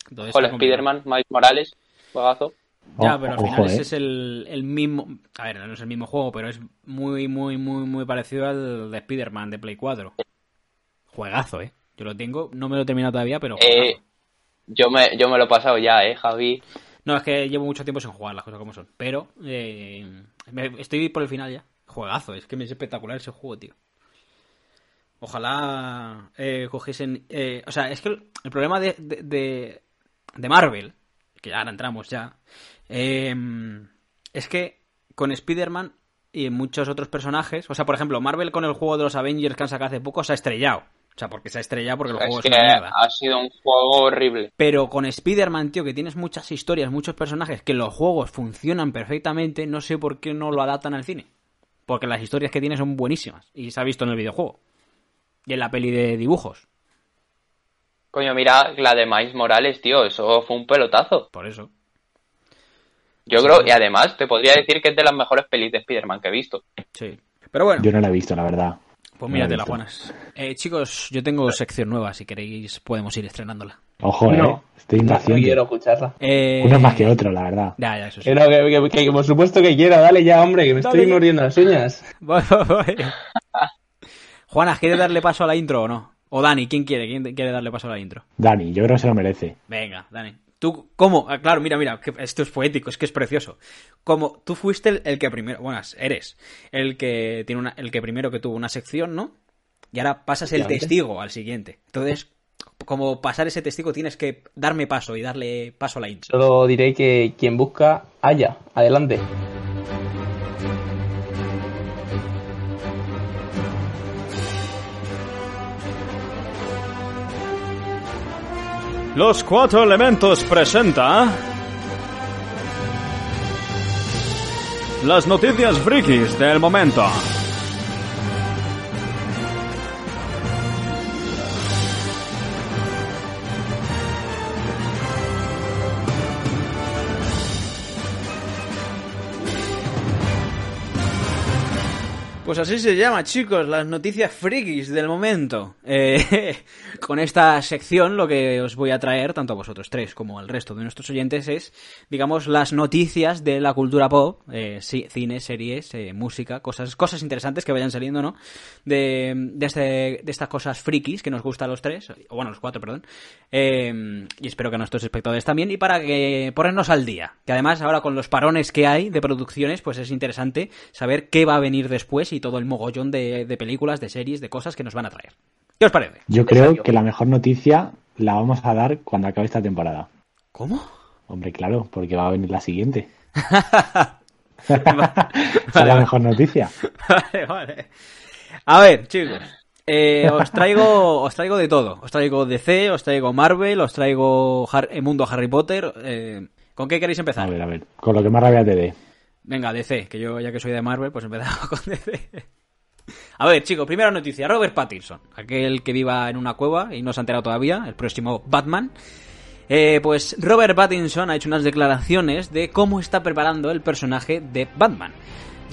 [SPEAKER 1] Entonces.
[SPEAKER 4] Spider-Man, Miles Morales, juegazo.
[SPEAKER 1] Ya,
[SPEAKER 3] O-
[SPEAKER 1] pero al
[SPEAKER 3] ojo,
[SPEAKER 1] final ese
[SPEAKER 3] eh.
[SPEAKER 1] es el, el mismo. A ver, no es el mismo juego, pero es muy, muy, muy, muy parecido al de Spider-Man de Play 4. Juegazo, ¿eh? Yo lo tengo, no me lo he terminado todavía, pero.
[SPEAKER 4] Eh, yo me, yo me lo he pasado ya, eh, Javi.
[SPEAKER 1] No, es que llevo mucho tiempo sin jugar las cosas como son. Pero eh, estoy por el final ya. Juegazo, es que me es espectacular ese juego, tío. Ojalá eh, cogiesen. eh, o sea, es que el, el problema de, de, de- de Marvel, que ya ahora entramos ya, eh, es que con Spider-Man y muchos otros personajes, o sea, por ejemplo, Marvel con el juego de los Avengers que han sacado hace poco se ha estrellado. O sea, porque se ha estrellado porque el juego
[SPEAKER 4] Es
[SPEAKER 1] es,
[SPEAKER 4] que
[SPEAKER 1] una mierda.
[SPEAKER 4] ha sido un juego horrible.
[SPEAKER 1] Pero con Spider-Man, tío, que tienes muchas historias, muchos personajes, que los juegos funcionan perfectamente, no sé por qué no lo adaptan al cine. Porque las historias que tiene son buenísimas. Y se ha visto en el videojuego. Y en la peli de dibujos.
[SPEAKER 4] Coño, mira la de Miles Morales, tío, eso fue un pelotazo.
[SPEAKER 1] Por eso.
[SPEAKER 4] Yo
[SPEAKER 1] Sí.
[SPEAKER 4] creo, y además te podría decir que es de las mejores pelis de Spider-Man que he visto.
[SPEAKER 1] Sí. Pero bueno,
[SPEAKER 3] Yo no la he visto, la verdad.
[SPEAKER 1] pues
[SPEAKER 3] no
[SPEAKER 1] míratela. Juanas. Eh, chicos, yo tengo sección nueva. Si queréis, podemos ir estrenándola.
[SPEAKER 3] Ojo,
[SPEAKER 2] No.
[SPEAKER 3] eh. Estoy
[SPEAKER 2] No,
[SPEAKER 3] impaciente.
[SPEAKER 2] quiero escucharla.
[SPEAKER 1] Eh,
[SPEAKER 3] Uno más que otro, la verdad.
[SPEAKER 1] Ya, ya, eso sí.
[SPEAKER 2] Que no, que, que- que por supuesto que quiero, dale ya, hombre, que me
[SPEAKER 1] Dale
[SPEAKER 2] estoy mordiendo las uñas.
[SPEAKER 1] Voy, voy, voy. Juanas, ¿quieres darle paso a la intro o no? O Dani, ¿quién quiere? ¿Quién quiere darle paso a la intro?
[SPEAKER 3] Dani, yo creo que se lo merece.
[SPEAKER 1] Venga, Dani. ¿Tú cómo? Ah, claro, mira, mira, que esto es poético, es que es precioso. Como tú fuiste el, el que primero, bueno, eres el que tiene una, el que primero que tuvo una sección, ¿no? Y ahora pasas el testigo al siguiente. Entonces, como pasar ese testigo tienes que darme paso y darle paso a la intro.
[SPEAKER 2] Solo diré que quien busca, haya. Adelante.
[SPEAKER 1] Los cuatro elementos presenta las noticias frikis del momento. Pues así se llama, chicos, las noticias frikis del momento. Eh, con esta sección lo que os voy a traer, tanto a vosotros tres como al resto de nuestros oyentes, es, digamos, las noticias de la cultura pop, eh, cine, series, eh, música, cosas, cosas interesantes que vayan saliendo, ¿no? De, de, este, de estas cosas frikis que nos gustan a los tres, o bueno, los cuatro, perdón. Eh, y espero que a nuestros espectadores también, y para que ponernos al día. Que además ahora con los parones que hay de producciones, pues es interesante saber qué va a venir después y todo el mogollón de, de películas, de series, de cosas que nos van a traer. ¿Qué os parece?
[SPEAKER 3] Yo creo que la mejor noticia la vamos a dar cuando acabe esta temporada.
[SPEAKER 1] ¿Cómo?
[SPEAKER 3] Hombre, claro, porque va a venir la siguiente.
[SPEAKER 1] vale,
[SPEAKER 3] es la mejor noticia.
[SPEAKER 1] vale, vale. A ver, chicos. eh, os traigo os traigo de todo. Os traigo DC, os traigo Marvel, os traigo el mundo Harry Potter. eh, ¿Con qué queréis
[SPEAKER 3] A
[SPEAKER 1] empezar?
[SPEAKER 3] ver, a ver. Con lo que más rabia te dé.
[SPEAKER 1] Venga, DC, que yo ya que soy de Marvel, pues empezamos con DC. A ver, chicos, primera noticia. Robert Pattinson, aquel que viva en una cueva y no se ha enterado todavía, el próximo Batman. Eh, pues Robert Pattinson ha hecho unas declaraciones de cómo está preparando el personaje de Batman.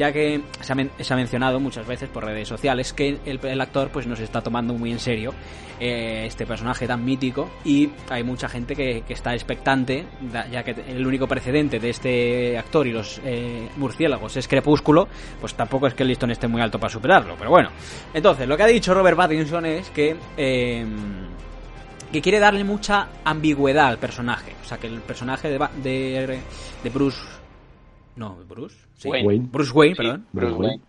[SPEAKER 1] Ya que se ha, mencionado muchas veces por redes sociales que el, actor pues no se está tomando muy en serio eh, este personaje tan mítico y hay mucha gente que, está expectante, ya que el único precedente de este actor y los eh, murciélagos es Crepúsculo, pues tampoco es que el listón esté muy alto para superarlo, pero bueno. Entonces, lo que ha dicho Robert Pattinson es que... eh, que quiere darle mucha ambigüedad al personaje. O sea, que el personaje de, de, de Bruce... No, Bruce. Sí.
[SPEAKER 4] Wayne.
[SPEAKER 3] Wayne.
[SPEAKER 1] Bruce Wayne,
[SPEAKER 4] Sí,
[SPEAKER 1] perdón.
[SPEAKER 3] Bruce Wayne.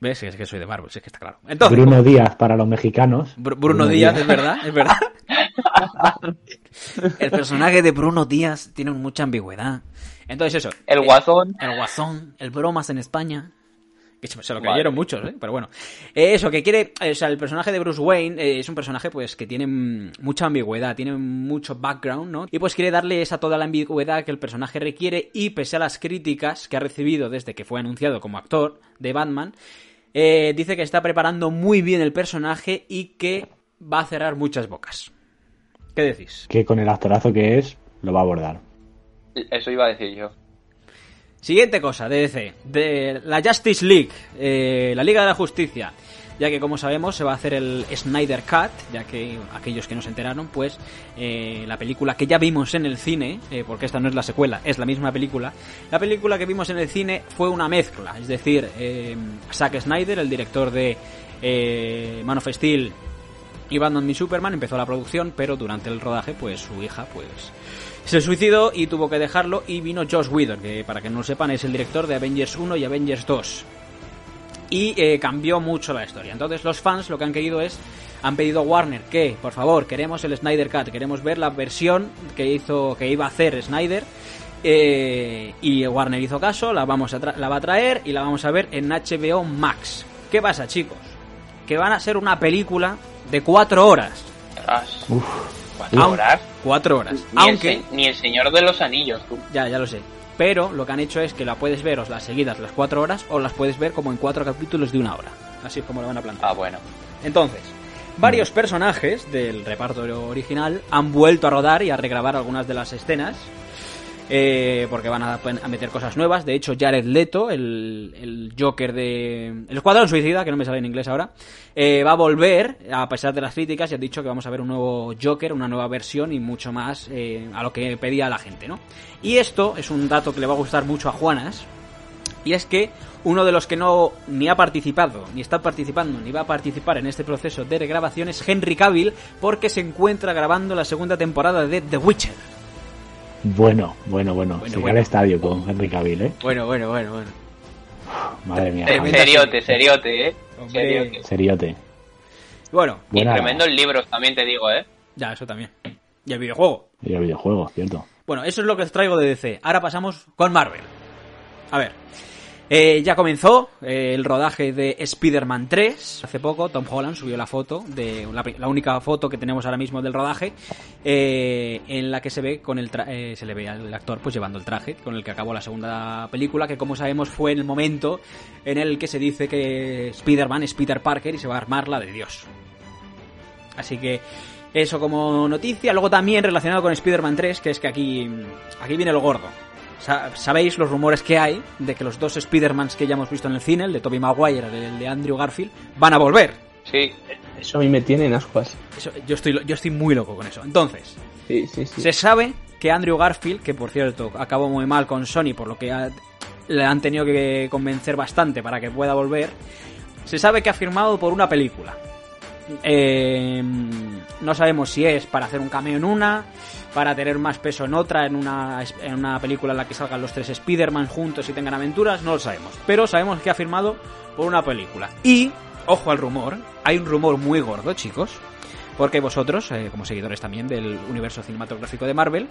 [SPEAKER 1] ¿Ves? Es que soy de Marvel, es que está claro. Entonces,
[SPEAKER 3] Bruno Díaz para los mexicanos.
[SPEAKER 1] Bru- Bruno Díaz, es verdad, es verdad. El personaje de Bruno Díaz tiene mucha ambigüedad. Entonces eso.
[SPEAKER 4] El guasón.
[SPEAKER 1] El guasón, el bromas en España. Que se se lo
[SPEAKER 4] Vale.
[SPEAKER 1] cayeron muchos, ¿eh? Pero bueno. Eh, eso, que quiere... eh, o sea, el personaje de Bruce Wayne eh, es un personaje, pues, que tiene mm, mucha ambigüedad, tiene mucho background, ¿no? Y pues quiere darle esa toda la ambigüedad que el personaje requiere y pese a las críticas que ha recibido desde que fue anunciado como actor de Batman, Eh, dice que está preparando muy bien el personaje y que va a cerrar muchas bocas. ¿Qué decís?
[SPEAKER 3] Que con el actorazo que es, lo va a abordar.
[SPEAKER 4] Eso iba a decir yo.
[SPEAKER 1] Siguiente cosa, DC, de la Justice League, eh, la Liga de la Justicia, ya que como sabemos se va a hacer el Snyder Cut, ya que aquellos que no se enteraron, pues eh, la película que ya vimos en el cine, eh, porque esta no es la secuela, es la misma película, la película que vimos en el cine fue una mezcla, es decir, eh, Zack Snyder, el director de eh, Man of Steel y Batman v Superman, empezó la producción, pero durante el rodaje, pues su hija, pues se suicidó y tuvo que dejarlo y vino Josh Whedon, que para que no lo sepan es el director de Avengers 1 y Avengers 2. Y eh, cambió mucho la historia. Entonces los fans lo que han querido es, han pedido a Warner que, por favor, queremos el Snyder Cut, queremos ver la versión que hizo, que iba a hacer Snyder. eh, y Warner hizo caso, la, vamos a la va a traer y la vamos a ver en HBO Max. ¿Qué pasa, chicos? Que van a ser una película de cuatro horas.
[SPEAKER 3] Uf,
[SPEAKER 4] ¿Cuatro
[SPEAKER 1] Aun-
[SPEAKER 4] horas?
[SPEAKER 1] Cuatro horas.
[SPEAKER 4] Ni,
[SPEAKER 1] Aunque...
[SPEAKER 4] el, ni el Señor de los Anillos, tú.
[SPEAKER 1] Ya, ya lo sé. Pero lo que han hecho es que la puedes ver o las seguidas las cuatro horas o las puedes ver como en cuatro capítulos de una hora. Así es como lo van a plantear.
[SPEAKER 4] Ah, bueno.
[SPEAKER 1] Entonces, varios personajes del reparto original han vuelto a rodar y a regrabar algunas de las escenas. Eh, porque van a, meter cosas nuevas. De hecho, Jared Leto, el, el Joker de. El Escuadrón Suicida, que no me sale en inglés ahora, eh, va a volver, a pesar de las críticas, y han dicho que vamos a ver un nuevo Joker, una nueva versión y mucho más eh, a lo que pedía la gente, ¿no? Y esto es un dato que le va a gustar mucho a Juanas, y es que uno de los que no ni ha participado, ni está participando, ni va a participar en este proceso de regrabación es Henry Cavill, porque se encuentra grabando la segunda temporada de The Witcher.
[SPEAKER 3] Bueno, bueno, bueno.
[SPEAKER 1] Bueno,
[SPEAKER 3] al estadio con Henry Cavill, ¿eh?
[SPEAKER 1] Bueno, bueno, bueno, bueno.
[SPEAKER 3] Madre mía.
[SPEAKER 4] Seriote, seriote, eh.
[SPEAKER 1] Hombre.
[SPEAKER 4] Seriote.
[SPEAKER 3] Seriote.
[SPEAKER 1] Bueno,
[SPEAKER 4] Y
[SPEAKER 3] Buena-
[SPEAKER 4] tremendos libros también te digo, eh.
[SPEAKER 1] ya, eso también. Y el videojuego.
[SPEAKER 3] Y el videojuego, cierto.
[SPEAKER 1] Bueno, eso es lo que os traigo de DC. Ahora pasamos con Marvel. A ver. Eh, ya comenzó eh, el rodaje de Spider-Man 3. Hace poco Tom Holland subió la foto, de la, única foto que tenemos ahora mismo del rodaje, eh, en la que se ve con el tra- eh, se le ve al actor pues llevando el traje con el que acabó la segunda película, que como sabemos fue el momento en el que se dice que Spider-Man es Peter Parker y se va a armar la de Dios. Así que eso como noticia. Luego también relacionado con Spider-Man 3, que es que aquí, aquí viene lo gordo. Sa- Sabéis los rumores que hay de que los dos Spider-Mans que ya hemos visto en el cine, el de Tobey Maguire y el de Andrew Garfield, van a volver.
[SPEAKER 4] Sí.
[SPEAKER 2] Eso a mí me tiene en ascuas.
[SPEAKER 1] Eso- yo, estoy, lo- yo estoy muy loco con eso. Entonces,
[SPEAKER 2] Sí, sí, sí.
[SPEAKER 1] se sabe que Andrew Garfield, que por cierto acabó muy mal con Sony, por lo que ha- le han tenido que convencer bastante para que pueda volver, se sabe que ha firmado por una película. Eh, no sabemos si es para hacer un cameo en una, para tener más peso en otra, en una, en una película en la que salgan los tres Spider-Man juntos y tengan aventuras, no lo sabemos. Pero sabemos que ha firmado por una película. Y, ojo al rumor, hay un rumor muy gordo, chicos, porque vosotros, eh, como seguidores también del universo cinematográfico de Marvel,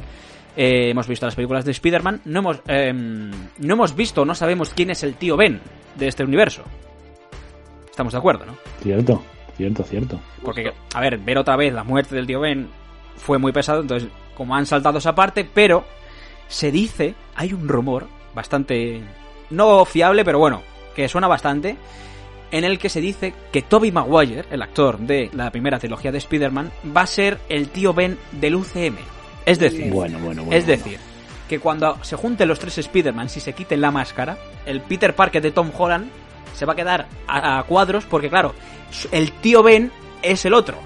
[SPEAKER 1] eh, hemos visto las películas de Spider-Man, no hemos, eh, no hemos visto, no sabemos quién es el tío Ben de este universo. Estamos de acuerdo, ¿no?
[SPEAKER 3] Cierto, cierto, cierto.
[SPEAKER 1] Porque, a ver, ver otra vez la muerte del tío Ben fue muy pesado, entonces, como han saltado esa parte, pero se dice, hay un rumor bastante, no fiable, pero bueno, que suena bastante, en el que se dice que Toby Maguire, el actor de la primera trilogía de Spider-Man, va a ser el tío Ben del UCM. Es decir,
[SPEAKER 3] Bueno, bueno, bueno.
[SPEAKER 1] es decir, que cuando se junten los tres Spider-Man y se quiten la máscara, el Peter Parker de Tom Holland se va a quedar a, a cuadros porque, claro, el tío Ben es el otro.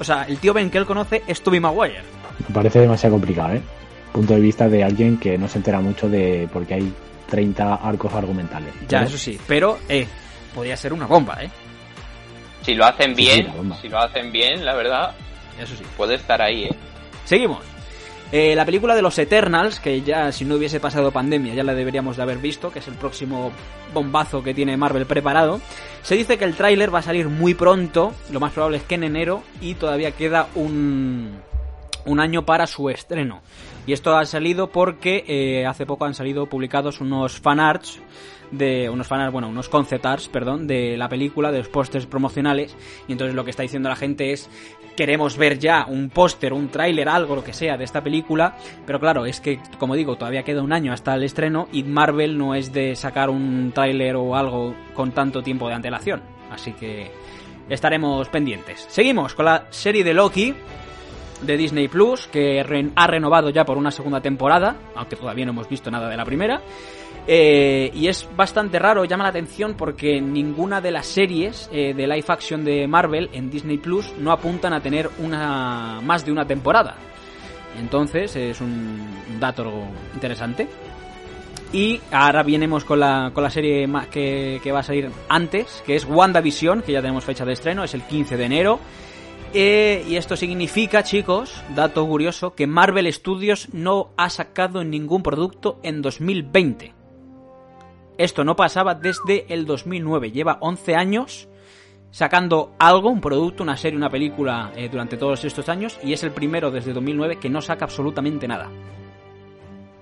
[SPEAKER 1] O sea, el tío Ben que él conoce es Tobey Maguire.
[SPEAKER 3] Me parece demasiado complicado, ¿eh? Punto de vista de alguien que no se entera mucho de porque hay 30 arcos argumentales.
[SPEAKER 1] Ya, eso sí. Pero, eh, podría ser una bomba, ¿eh?
[SPEAKER 4] Si lo hacen
[SPEAKER 3] Sí, sí,
[SPEAKER 4] bien, si lo hacen bien, la verdad,
[SPEAKER 1] Eso sí.
[SPEAKER 4] puede estar ahí, eh.
[SPEAKER 1] Seguimos. Eh, la película de los Eternals, que ya si no hubiese pasado pandemia ya la deberíamos de haber visto, que es el próximo bombazo que tiene Marvel preparado. Se dice que el tráiler va a salir muy pronto, lo más probable es que en enero, y todavía queda un, un año para su estreno. Y esto ha salido porque eh, hace poco han salido publicados unos fanarts de unos fanarts, bueno, unos concept arts, perdón, de la película, de los pósters promocionales. Y entonces lo que está diciendo la gente es queremos ver ya un póster, un tráiler, algo, lo que sea de esta película. Pero claro, es que, como digo, todavía queda un año hasta el estreno y Marvel no es de sacar un tráiler o algo con tanto tiempo de antelación. Así que estaremos pendientes. Seguimos con la serie de Loki de Disney Plus, que ha renovado ya por una segunda temporada, aunque todavía no hemos visto nada de la primera. Eh, y es bastante raro, llama la atención porque ninguna de las series eh, de live action de Marvel en Disney Plus no apuntan a tener una más de una temporada. Entonces es un dato interesante. Y ahora vienemos con la, con la serie que, que va a salir antes, que es WandaVision, que ya tenemos fecha de estreno, es el 15 de enero. Eh, y esto significa, chicos, dato curioso, que Marvel Studios no ha sacado ningún producto en 2020. Esto no pasaba desde el 2009. Lleva 11 años sacando algo, un producto, una serie, una película eh, durante todos estos años y es el primero desde 2009 que no saca absolutamente nada.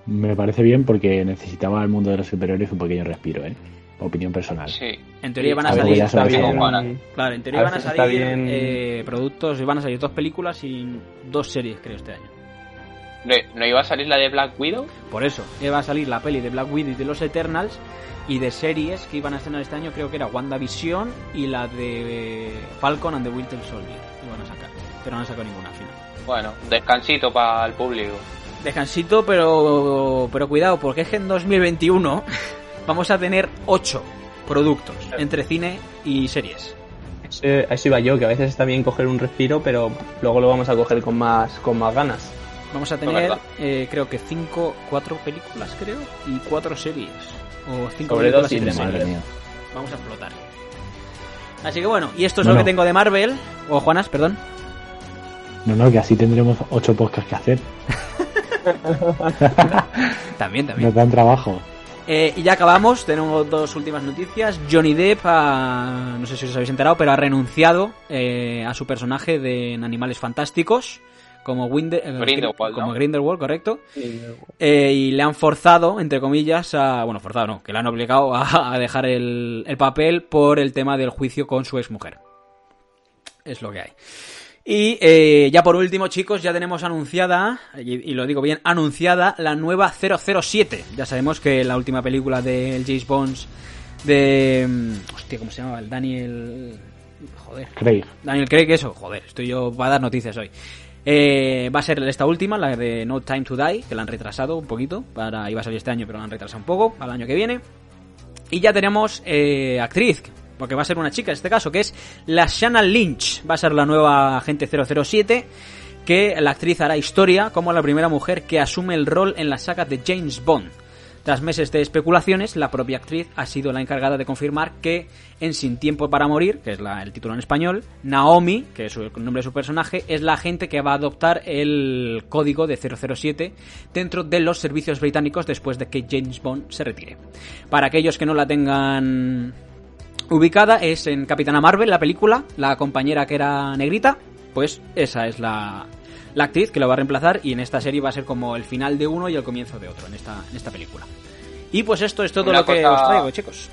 [SPEAKER 3] Me parece bien porque necesitaba el mundo de los superiores un pequeño respiro, ¿eh? Opinión personal.
[SPEAKER 4] Sí.
[SPEAKER 1] En teoría van a salir,
[SPEAKER 3] ya
[SPEAKER 2] está
[SPEAKER 3] sabes
[SPEAKER 2] bien.
[SPEAKER 4] cómo
[SPEAKER 1] claro, en teoría
[SPEAKER 2] a
[SPEAKER 1] van a salir
[SPEAKER 2] bien-
[SPEAKER 1] eh, productos, van a salir dos películas y dos series creo este año.
[SPEAKER 4] ¿No, no iba a salir la de Black Widow?
[SPEAKER 1] Por eso, iba a salir la peli de Black Widow y de los Eternals y de series que iban a estrenar este año creo que era WandaVision y la de Falcon and the Winter Soldier. Iban a sacar, pero no han sacado ninguna al final.
[SPEAKER 4] Bueno, descansito para el público.
[SPEAKER 1] Descansito, pero pero cuidado, porque es que en 2021 vamos a tener 8 productos entre cine y series.
[SPEAKER 2] Eh, A eso iba yo, que a veces está bien coger un respiro, pero luego lo vamos a coger con más, con más ganas.
[SPEAKER 1] Vamos a tener, eh, creo que 5, 4 películas, creo, y 4 series. O 5
[SPEAKER 2] Sobre
[SPEAKER 1] películas
[SPEAKER 2] dos
[SPEAKER 1] y
[SPEAKER 2] y
[SPEAKER 1] 3
[SPEAKER 2] tres,
[SPEAKER 3] Madre
[SPEAKER 1] series.
[SPEAKER 3] mía.
[SPEAKER 1] Vamos a explotar. Así que bueno, y esto es
[SPEAKER 3] Bueno.
[SPEAKER 1] lo que tengo de Marvel. O Juanas, perdón.
[SPEAKER 3] No, no, que así tendremos ocho podcasts que hacer.
[SPEAKER 1] También, también.
[SPEAKER 3] Nos dan trabajo.
[SPEAKER 1] Eh, y ya acabamos, tenemos dos últimas noticias. Johnny Depp, ha- no sé si os habéis enterado, pero ha renunciado eh, a su personaje de en Animales Fantásticos, como, Winde- eh,
[SPEAKER 4] Grindelwald,
[SPEAKER 1] como
[SPEAKER 4] ¿no?
[SPEAKER 1] Grindelwald, correcto. Eh, y le han forzado, entre comillas, a. Bueno, forzado no, que le han obligado a, a dejar el, el papel por el tema del juicio con su exmujer. Es lo que hay. Y eh, ya por último, chicos, ya tenemos anunciada, y, y lo digo bien, anunciada la nueva 007. Ya sabemos que la última película de James Bond de... mm, Hostia, ¿cómo se llamaba? El Daniel... Joder.
[SPEAKER 3] Craig.
[SPEAKER 1] Daniel Craig, eso, joder, estoy yo para dar noticias hoy. Eh, va a ser esta última, la de No Time to Die, que la han retrasado un poquito, para iba a salir este año, pero la han retrasado un poco, el año que viene. Y ya tenemos eh, actriz, porque va a ser una chica en este caso, que es la Shanna Lynch, va a ser la nueva agente 007, que la actriz hará historia como la primera mujer que asume el rol en la saga de James Bond. Tras meses de especulaciones, la propia actriz ha sido la encargada de confirmar que en Sin Tiempo para Morir, que es el título en español, Naomi, que es el nombre de su personaje, es la agente que va a adoptar el código de 007 dentro de los servicios británicos después de que James Bond se retire. Para aquellos que no la tengan ubicada, es en Capitana Marvel, la película, la compañera que era negrita, pues esa es la, la actriz que lo va a reemplazar y en esta serie va a ser como el final de uno y el comienzo de otro en esta, en esta película. Y pues esto es todo
[SPEAKER 4] Una
[SPEAKER 1] lo que os traigo, chicos.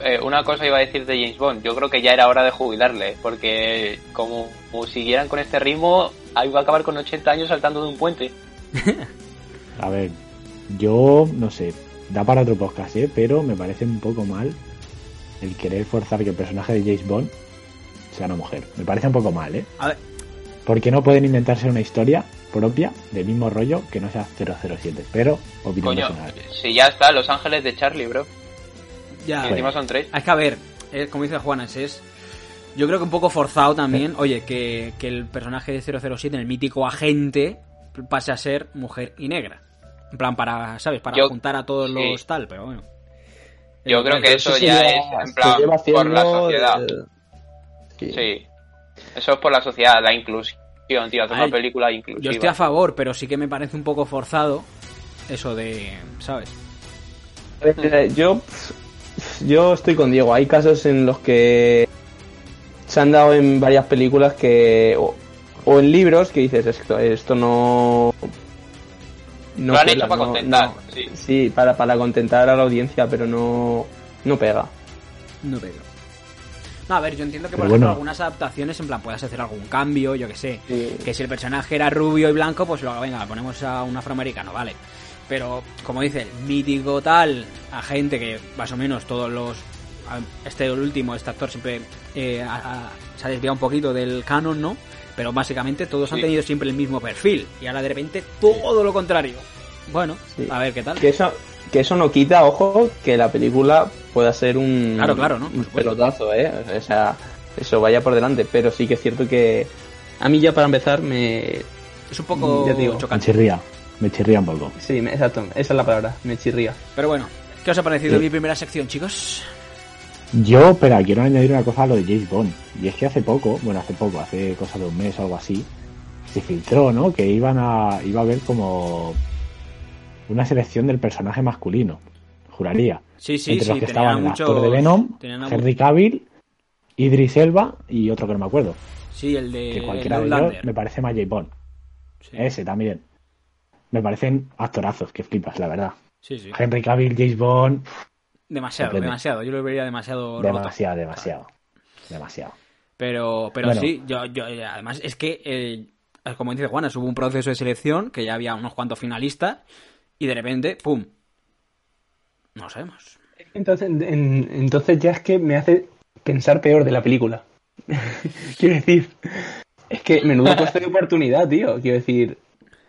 [SPEAKER 4] Eh, una cosa iba a decir de James Bond. Yo creo que ya era hora de jubilarle, porque como, como siguieran con este ritmo, ahí va a acabar con 80 años saltando de un puente.
[SPEAKER 3] A ver, yo no sé, da para otro podcast, ¿eh? pero me parece un poco mal el querer forzar que el personaje de James Bond sea una mujer. Me parece un poco mal, ¿eh?
[SPEAKER 1] A ver,
[SPEAKER 3] Porque no pueden inventarse una historia propia del mismo rollo que no sea 007. Pero, opinión
[SPEAKER 4] Coño,
[SPEAKER 3] personal.
[SPEAKER 4] si ya está, Los Ángeles de Charlie, bro.
[SPEAKER 1] ya.
[SPEAKER 4] Y encima son tres.
[SPEAKER 1] Es que a ver, eh, como dice Juanas, es. Yo creo que un poco forzado también, oye, que, que el personaje de 007, en el mítico agente, pase a ser mujer y negra. En plan, para, ¿sabes? Para
[SPEAKER 4] Yo-
[SPEAKER 1] juntar a todos
[SPEAKER 4] sí.
[SPEAKER 1] los tal, pero bueno.
[SPEAKER 4] Yo creo que eso ya
[SPEAKER 2] lleva-
[SPEAKER 4] es en plan
[SPEAKER 2] lleva
[SPEAKER 4] por la sociedad.
[SPEAKER 2] de- Sí.
[SPEAKER 4] Sí. Eso es por la sociedad, la inclusión, tío. Hacer
[SPEAKER 1] A
[SPEAKER 4] una película
[SPEAKER 1] Yo
[SPEAKER 4] inclusiva.
[SPEAKER 1] estoy a favor, pero sí que me parece un poco forzado eso de, ¿sabes?
[SPEAKER 2] Yo, yo estoy con Diego. Hay casos en los que se han dado en varias películas que o, o en libros que dices esto, esto no no
[SPEAKER 4] Lo han hecho para
[SPEAKER 2] no-
[SPEAKER 4] contentar,
[SPEAKER 2] no-
[SPEAKER 4] sí.
[SPEAKER 2] Sí, para, para contentar a la audiencia, pero no, no pega.
[SPEAKER 1] No pega. No, a ver, yo entiendo que, por
[SPEAKER 3] Pero
[SPEAKER 1] ejemplo,
[SPEAKER 3] bueno.
[SPEAKER 1] algunas adaptaciones, en plan, puedas hacer algún cambio, yo que sé.
[SPEAKER 2] Sí.
[SPEAKER 1] Que si el personaje era rubio y blanco, pues lo venga, ponemos a un afroamericano, vale. Pero, como dice, el mítico tal, a gente que más o menos todos los. Este el último, este actor siempre eh, se ha desviado un poquito del canon, ¿no? Pero básicamente todos han tenido siempre el mismo perfil. Y ahora de repente todo lo contrario. Bueno,
[SPEAKER 2] Sí.
[SPEAKER 1] a ver qué tal.
[SPEAKER 2] Que eso, que eso no quita, ojo, que la película pueda ser un,
[SPEAKER 1] Claro, claro, ¿no?
[SPEAKER 2] Un pelotazo, ¿eh? O sea, eso vaya por delante, pero sí que es cierto que a mí ya para empezar me...
[SPEAKER 1] Es un poco
[SPEAKER 2] Ya digo.
[SPEAKER 3] Me
[SPEAKER 1] chocante.
[SPEAKER 3] chirría. Me chirría un poco.
[SPEAKER 2] Sí, me- exacto, esa es la palabra, me chirría.
[SPEAKER 1] Pero bueno, ¿qué os ha parecido
[SPEAKER 3] Sí.
[SPEAKER 1] mi primera sección, chicos?
[SPEAKER 3] Yo, espera, quiero añadir una cosa a lo de James Bond. Y es que hace poco, bueno, hace poco, hace cosa de un mes o algo así, se filtró, ¿no? Que iban a, iba a haber como una selección del personaje masculino. Juraría.
[SPEAKER 1] Sí, sí,
[SPEAKER 3] Entre
[SPEAKER 1] sí.
[SPEAKER 3] los que estaban el
[SPEAKER 1] muchos-
[SPEAKER 3] actor de Venom, Henry Cavill, Idris Elba y otro que no me acuerdo.
[SPEAKER 1] Sí, el de
[SPEAKER 3] Que cualquiera de
[SPEAKER 1] Outlander.
[SPEAKER 3] ellos me parece más James Bond.
[SPEAKER 1] Sí,
[SPEAKER 3] Ese también. Me parecen actorazos, que flipas, la verdad.
[SPEAKER 1] sí, sí.
[SPEAKER 3] Henry Cavill, James Bond,
[SPEAKER 1] Demasiado, demasiado. Yo lo vería demasiado roto.
[SPEAKER 3] demasiado, demasiado. Demasiado.
[SPEAKER 1] Pero, pero
[SPEAKER 3] Bueno.
[SPEAKER 1] sí, yo, yo, además es que, eh, como dice Juana, hubo un proceso de selección que ya había unos cuantos finalistas y de repente, ¡pum! No sabemos.
[SPEAKER 2] Entonces, en- entonces ya es que me hace pensar peor de la película. quiero decir, es que menudo coste de oportunidad, tío. Quiero decir,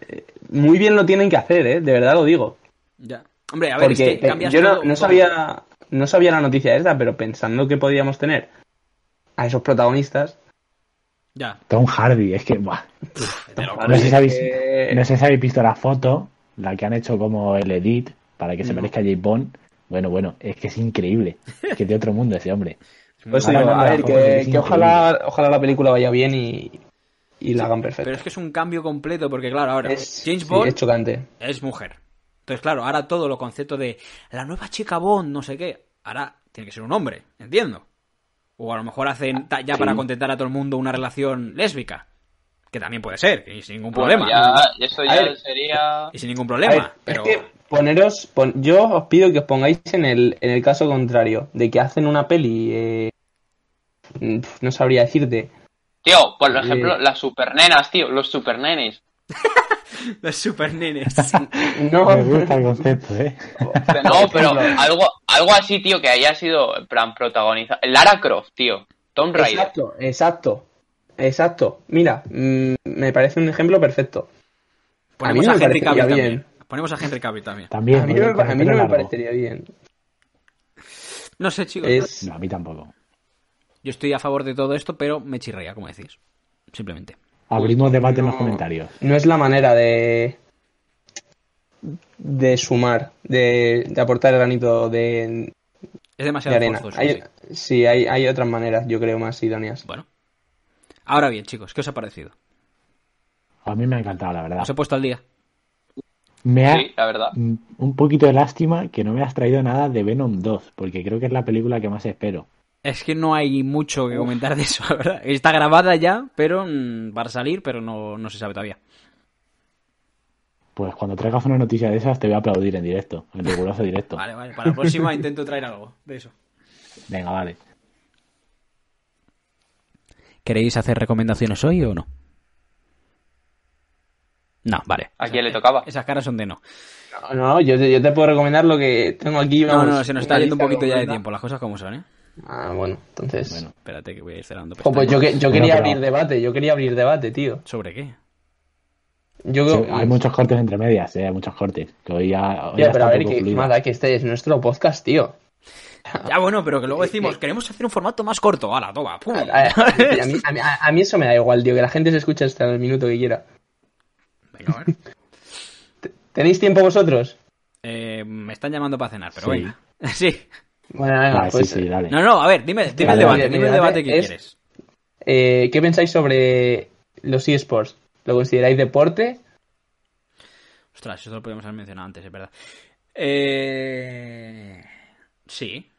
[SPEAKER 2] eh, muy bien lo tienen que hacer, ¿eh? De verdad lo digo.
[SPEAKER 1] Ya. Hombre, a ver,
[SPEAKER 2] Porque
[SPEAKER 1] es que
[SPEAKER 2] eh,
[SPEAKER 1] cambias
[SPEAKER 2] yo no,
[SPEAKER 1] todo-
[SPEAKER 2] no
[SPEAKER 1] todo.
[SPEAKER 2] sabía no sabía la noticia esta, pero pensando que podíamos tener a esos protagonistas,
[SPEAKER 1] Ya.
[SPEAKER 3] Tom Hardy, es que, buah.
[SPEAKER 1] loco.
[SPEAKER 3] No sé, si habéis,
[SPEAKER 2] que-
[SPEAKER 3] no sé si habéis visto la foto, la que han hecho como el edit para que se parezca a James Bond. Bueno, bueno, es que es increíble. Es que es de otro mundo ese hombre.
[SPEAKER 2] Pues digo, a ver, que,
[SPEAKER 3] es
[SPEAKER 2] que ojalá, ojalá la película vaya bien y, y la hagan perfecta.
[SPEAKER 1] Pero es que es un cambio completo porque, claro, ahora
[SPEAKER 2] Es-
[SPEAKER 1] James
[SPEAKER 2] sí,
[SPEAKER 1] Bond
[SPEAKER 2] es chocante.
[SPEAKER 1] es mujer. Entonces, claro, ahora todo lo concepto de la nueva chica Bond, no sé qué, ahora tiene que ser un hombre, entiendo. O a lo mejor hacen ta- ya
[SPEAKER 2] sí.
[SPEAKER 1] para contentar a todo el mundo una relación lésbica. Que también puede ser, y sin ningún
[SPEAKER 4] Bueno,
[SPEAKER 1] problema.
[SPEAKER 4] ya, eso ya
[SPEAKER 2] ver.
[SPEAKER 4] sería...
[SPEAKER 1] Y sin ningún problema.
[SPEAKER 2] ver,
[SPEAKER 1] pero
[SPEAKER 2] Es que poneros, pon- yo os pido que os pongáis en el, en el caso contrario, de que hacen una peli, eh, no sabría decirte,
[SPEAKER 4] Tío, por
[SPEAKER 2] Eh.
[SPEAKER 4] ejemplo, las supernenas, tío, los supernenes.
[SPEAKER 1] los super nenes.
[SPEAKER 2] no,
[SPEAKER 3] Me gusta el concepto, ¿eh?
[SPEAKER 4] No, pero algo, algo así, tío, que haya sido, en plan, protagonizado. Lara Croft, tío. Tomb Raider.
[SPEAKER 2] exacto, exacto, exacto. Mira, mm, me parece un ejemplo perfecto.
[SPEAKER 1] Ponemos
[SPEAKER 2] A
[SPEAKER 1] a,
[SPEAKER 2] mí me
[SPEAKER 1] Henry Cavill
[SPEAKER 2] parecería
[SPEAKER 1] también.
[SPEAKER 2] bien.
[SPEAKER 1] Ponemos a Henry Cavill también.
[SPEAKER 3] También.
[SPEAKER 2] A mí, no me,
[SPEAKER 3] con
[SPEAKER 2] a
[SPEAKER 3] el
[SPEAKER 2] mí no
[SPEAKER 3] pelo
[SPEAKER 2] me
[SPEAKER 3] largo.
[SPEAKER 2] parecería bien.
[SPEAKER 1] No sé, chicos.
[SPEAKER 2] Es,
[SPEAKER 3] No, a mí tampoco.
[SPEAKER 1] Yo estoy a favor de todo esto, pero me chirrea, como decís. Simplemente.
[SPEAKER 3] Abrimos debate en los
[SPEAKER 2] no-
[SPEAKER 3] comentarios.
[SPEAKER 2] no es la manera de de sumar, de, de aportar el granito de,
[SPEAKER 1] Es
[SPEAKER 2] de
[SPEAKER 1] demasiado
[SPEAKER 2] arena.
[SPEAKER 1] forzoso.
[SPEAKER 2] Hay-
[SPEAKER 1] sí.
[SPEAKER 2] sí, hay, hay otras maneras, yo creo, más idóneas.
[SPEAKER 1] Bueno. Ahora bien, chicos, ¿qué os ha parecido?
[SPEAKER 3] A mí me ha encantado, la verdad.
[SPEAKER 1] ¿Os he puesto al día?
[SPEAKER 3] Me ha
[SPEAKER 4] Sí, la verdad.
[SPEAKER 3] un poquito de lástima que no me has traído nada de Venom 2, porque creo que es la película que más espero.
[SPEAKER 1] Es que no hay mucho que comentar de eso, la verdad. Está grabada ya, pero mm, para salir, pero no, no se sabe todavía.
[SPEAKER 3] Pues cuando traigas una noticia de esas te voy a aplaudir en directo, en riguroso directo.
[SPEAKER 1] Vale, vale. Para la próxima intento traer algo de eso.
[SPEAKER 3] Venga, vale.
[SPEAKER 1] ¿Queréis hacer recomendaciones hoy o no? No, vale.
[SPEAKER 4] ¿A quién le tocaba?
[SPEAKER 1] Esas caras son de no.
[SPEAKER 2] No, no, yo, te- yo te puedo recomendar lo que tengo aquí.
[SPEAKER 1] No,
[SPEAKER 2] vamos,
[SPEAKER 1] no, se nos está yendo un poquito ya de tiempo, las cosas como son, ¿eh?
[SPEAKER 2] Ah, bueno, entonces.
[SPEAKER 3] Bueno,
[SPEAKER 1] Espérate que voy a ir cerrando.
[SPEAKER 2] Jo, pues yo, que, yo
[SPEAKER 3] Bueno,
[SPEAKER 2] quería
[SPEAKER 3] pero-
[SPEAKER 2] abrir debate, yo quería abrir debate, tío.
[SPEAKER 1] ¿Sobre qué?
[SPEAKER 2] Yo
[SPEAKER 3] sí,
[SPEAKER 2] creo-
[SPEAKER 3] hay muchos cortes entre medias, ¿eh? Hay muchos cortes. Que hoy ya, hoy
[SPEAKER 2] Ya,
[SPEAKER 3] ya
[SPEAKER 2] pero a ver, que, nada, que este es nuestro podcast, tío.
[SPEAKER 1] Ya, bueno, pero que luego decimos, queremos hacer un formato más corto. ¡Hala, toma! ¡Pum!
[SPEAKER 2] A, a- a mí, a mí- a mí eso me da igual, tío, que la gente se escuche hasta el minuto que quiera.
[SPEAKER 1] Venga, a ver.
[SPEAKER 2] ¿Tenéis tiempo vosotros?
[SPEAKER 1] Eh, me están llamando para cenar, pero
[SPEAKER 3] Sí.
[SPEAKER 1] venga. Sí.
[SPEAKER 2] Bueno, venga,
[SPEAKER 3] Vale,
[SPEAKER 2] pues,
[SPEAKER 3] sí, sí, dale.
[SPEAKER 1] No, no, a ver, dime, dime
[SPEAKER 3] Vale,
[SPEAKER 1] el debate, dime el debate
[SPEAKER 2] debate
[SPEAKER 1] que
[SPEAKER 2] es-
[SPEAKER 1] quieres.
[SPEAKER 2] eh, ¿qué pensáis sobre los eSports? ¿Lo consideráis deporte?
[SPEAKER 1] Ostras, eso lo podríamos haber mencionado antes, es verdad. Eh... Sí.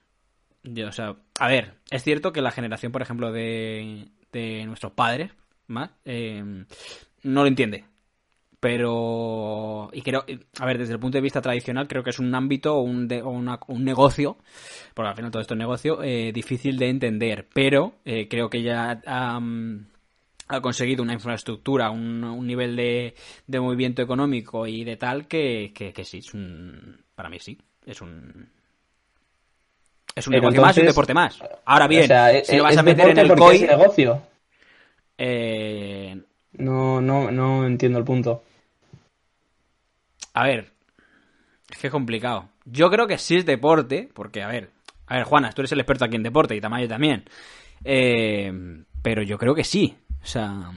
[SPEAKER 1] Yo, o sea, a ver, es cierto que la generación, por ejemplo, de, de nuestros padres, más, eh, no lo entiende. Pero y creo a ver desde el punto de vista tradicional creo que es un ámbito o un, de- o una- un negocio porque al final todo esto es negocio eh, difícil de entender pero eh, creo que ya ha, ha conseguido una infraestructura un, un nivel de, de movimiento económico y de tal que, que, que sí es un para mí sí es un es un
[SPEAKER 2] Pero
[SPEAKER 1] negocio más y un deporte más ahora bien
[SPEAKER 2] O sea, es-
[SPEAKER 1] si lo vas
[SPEAKER 2] es
[SPEAKER 1] a meter en el COI
[SPEAKER 2] es negocio.
[SPEAKER 1] eh,
[SPEAKER 2] No, no, no entiendo el punto.
[SPEAKER 1] A ver, es que es complicado. Yo creo que sí es deporte, porque, a ver, a ver, Juanas, tú eres el experto aquí en deporte y Tamayo también. Eh, pero yo creo que sí. O sea,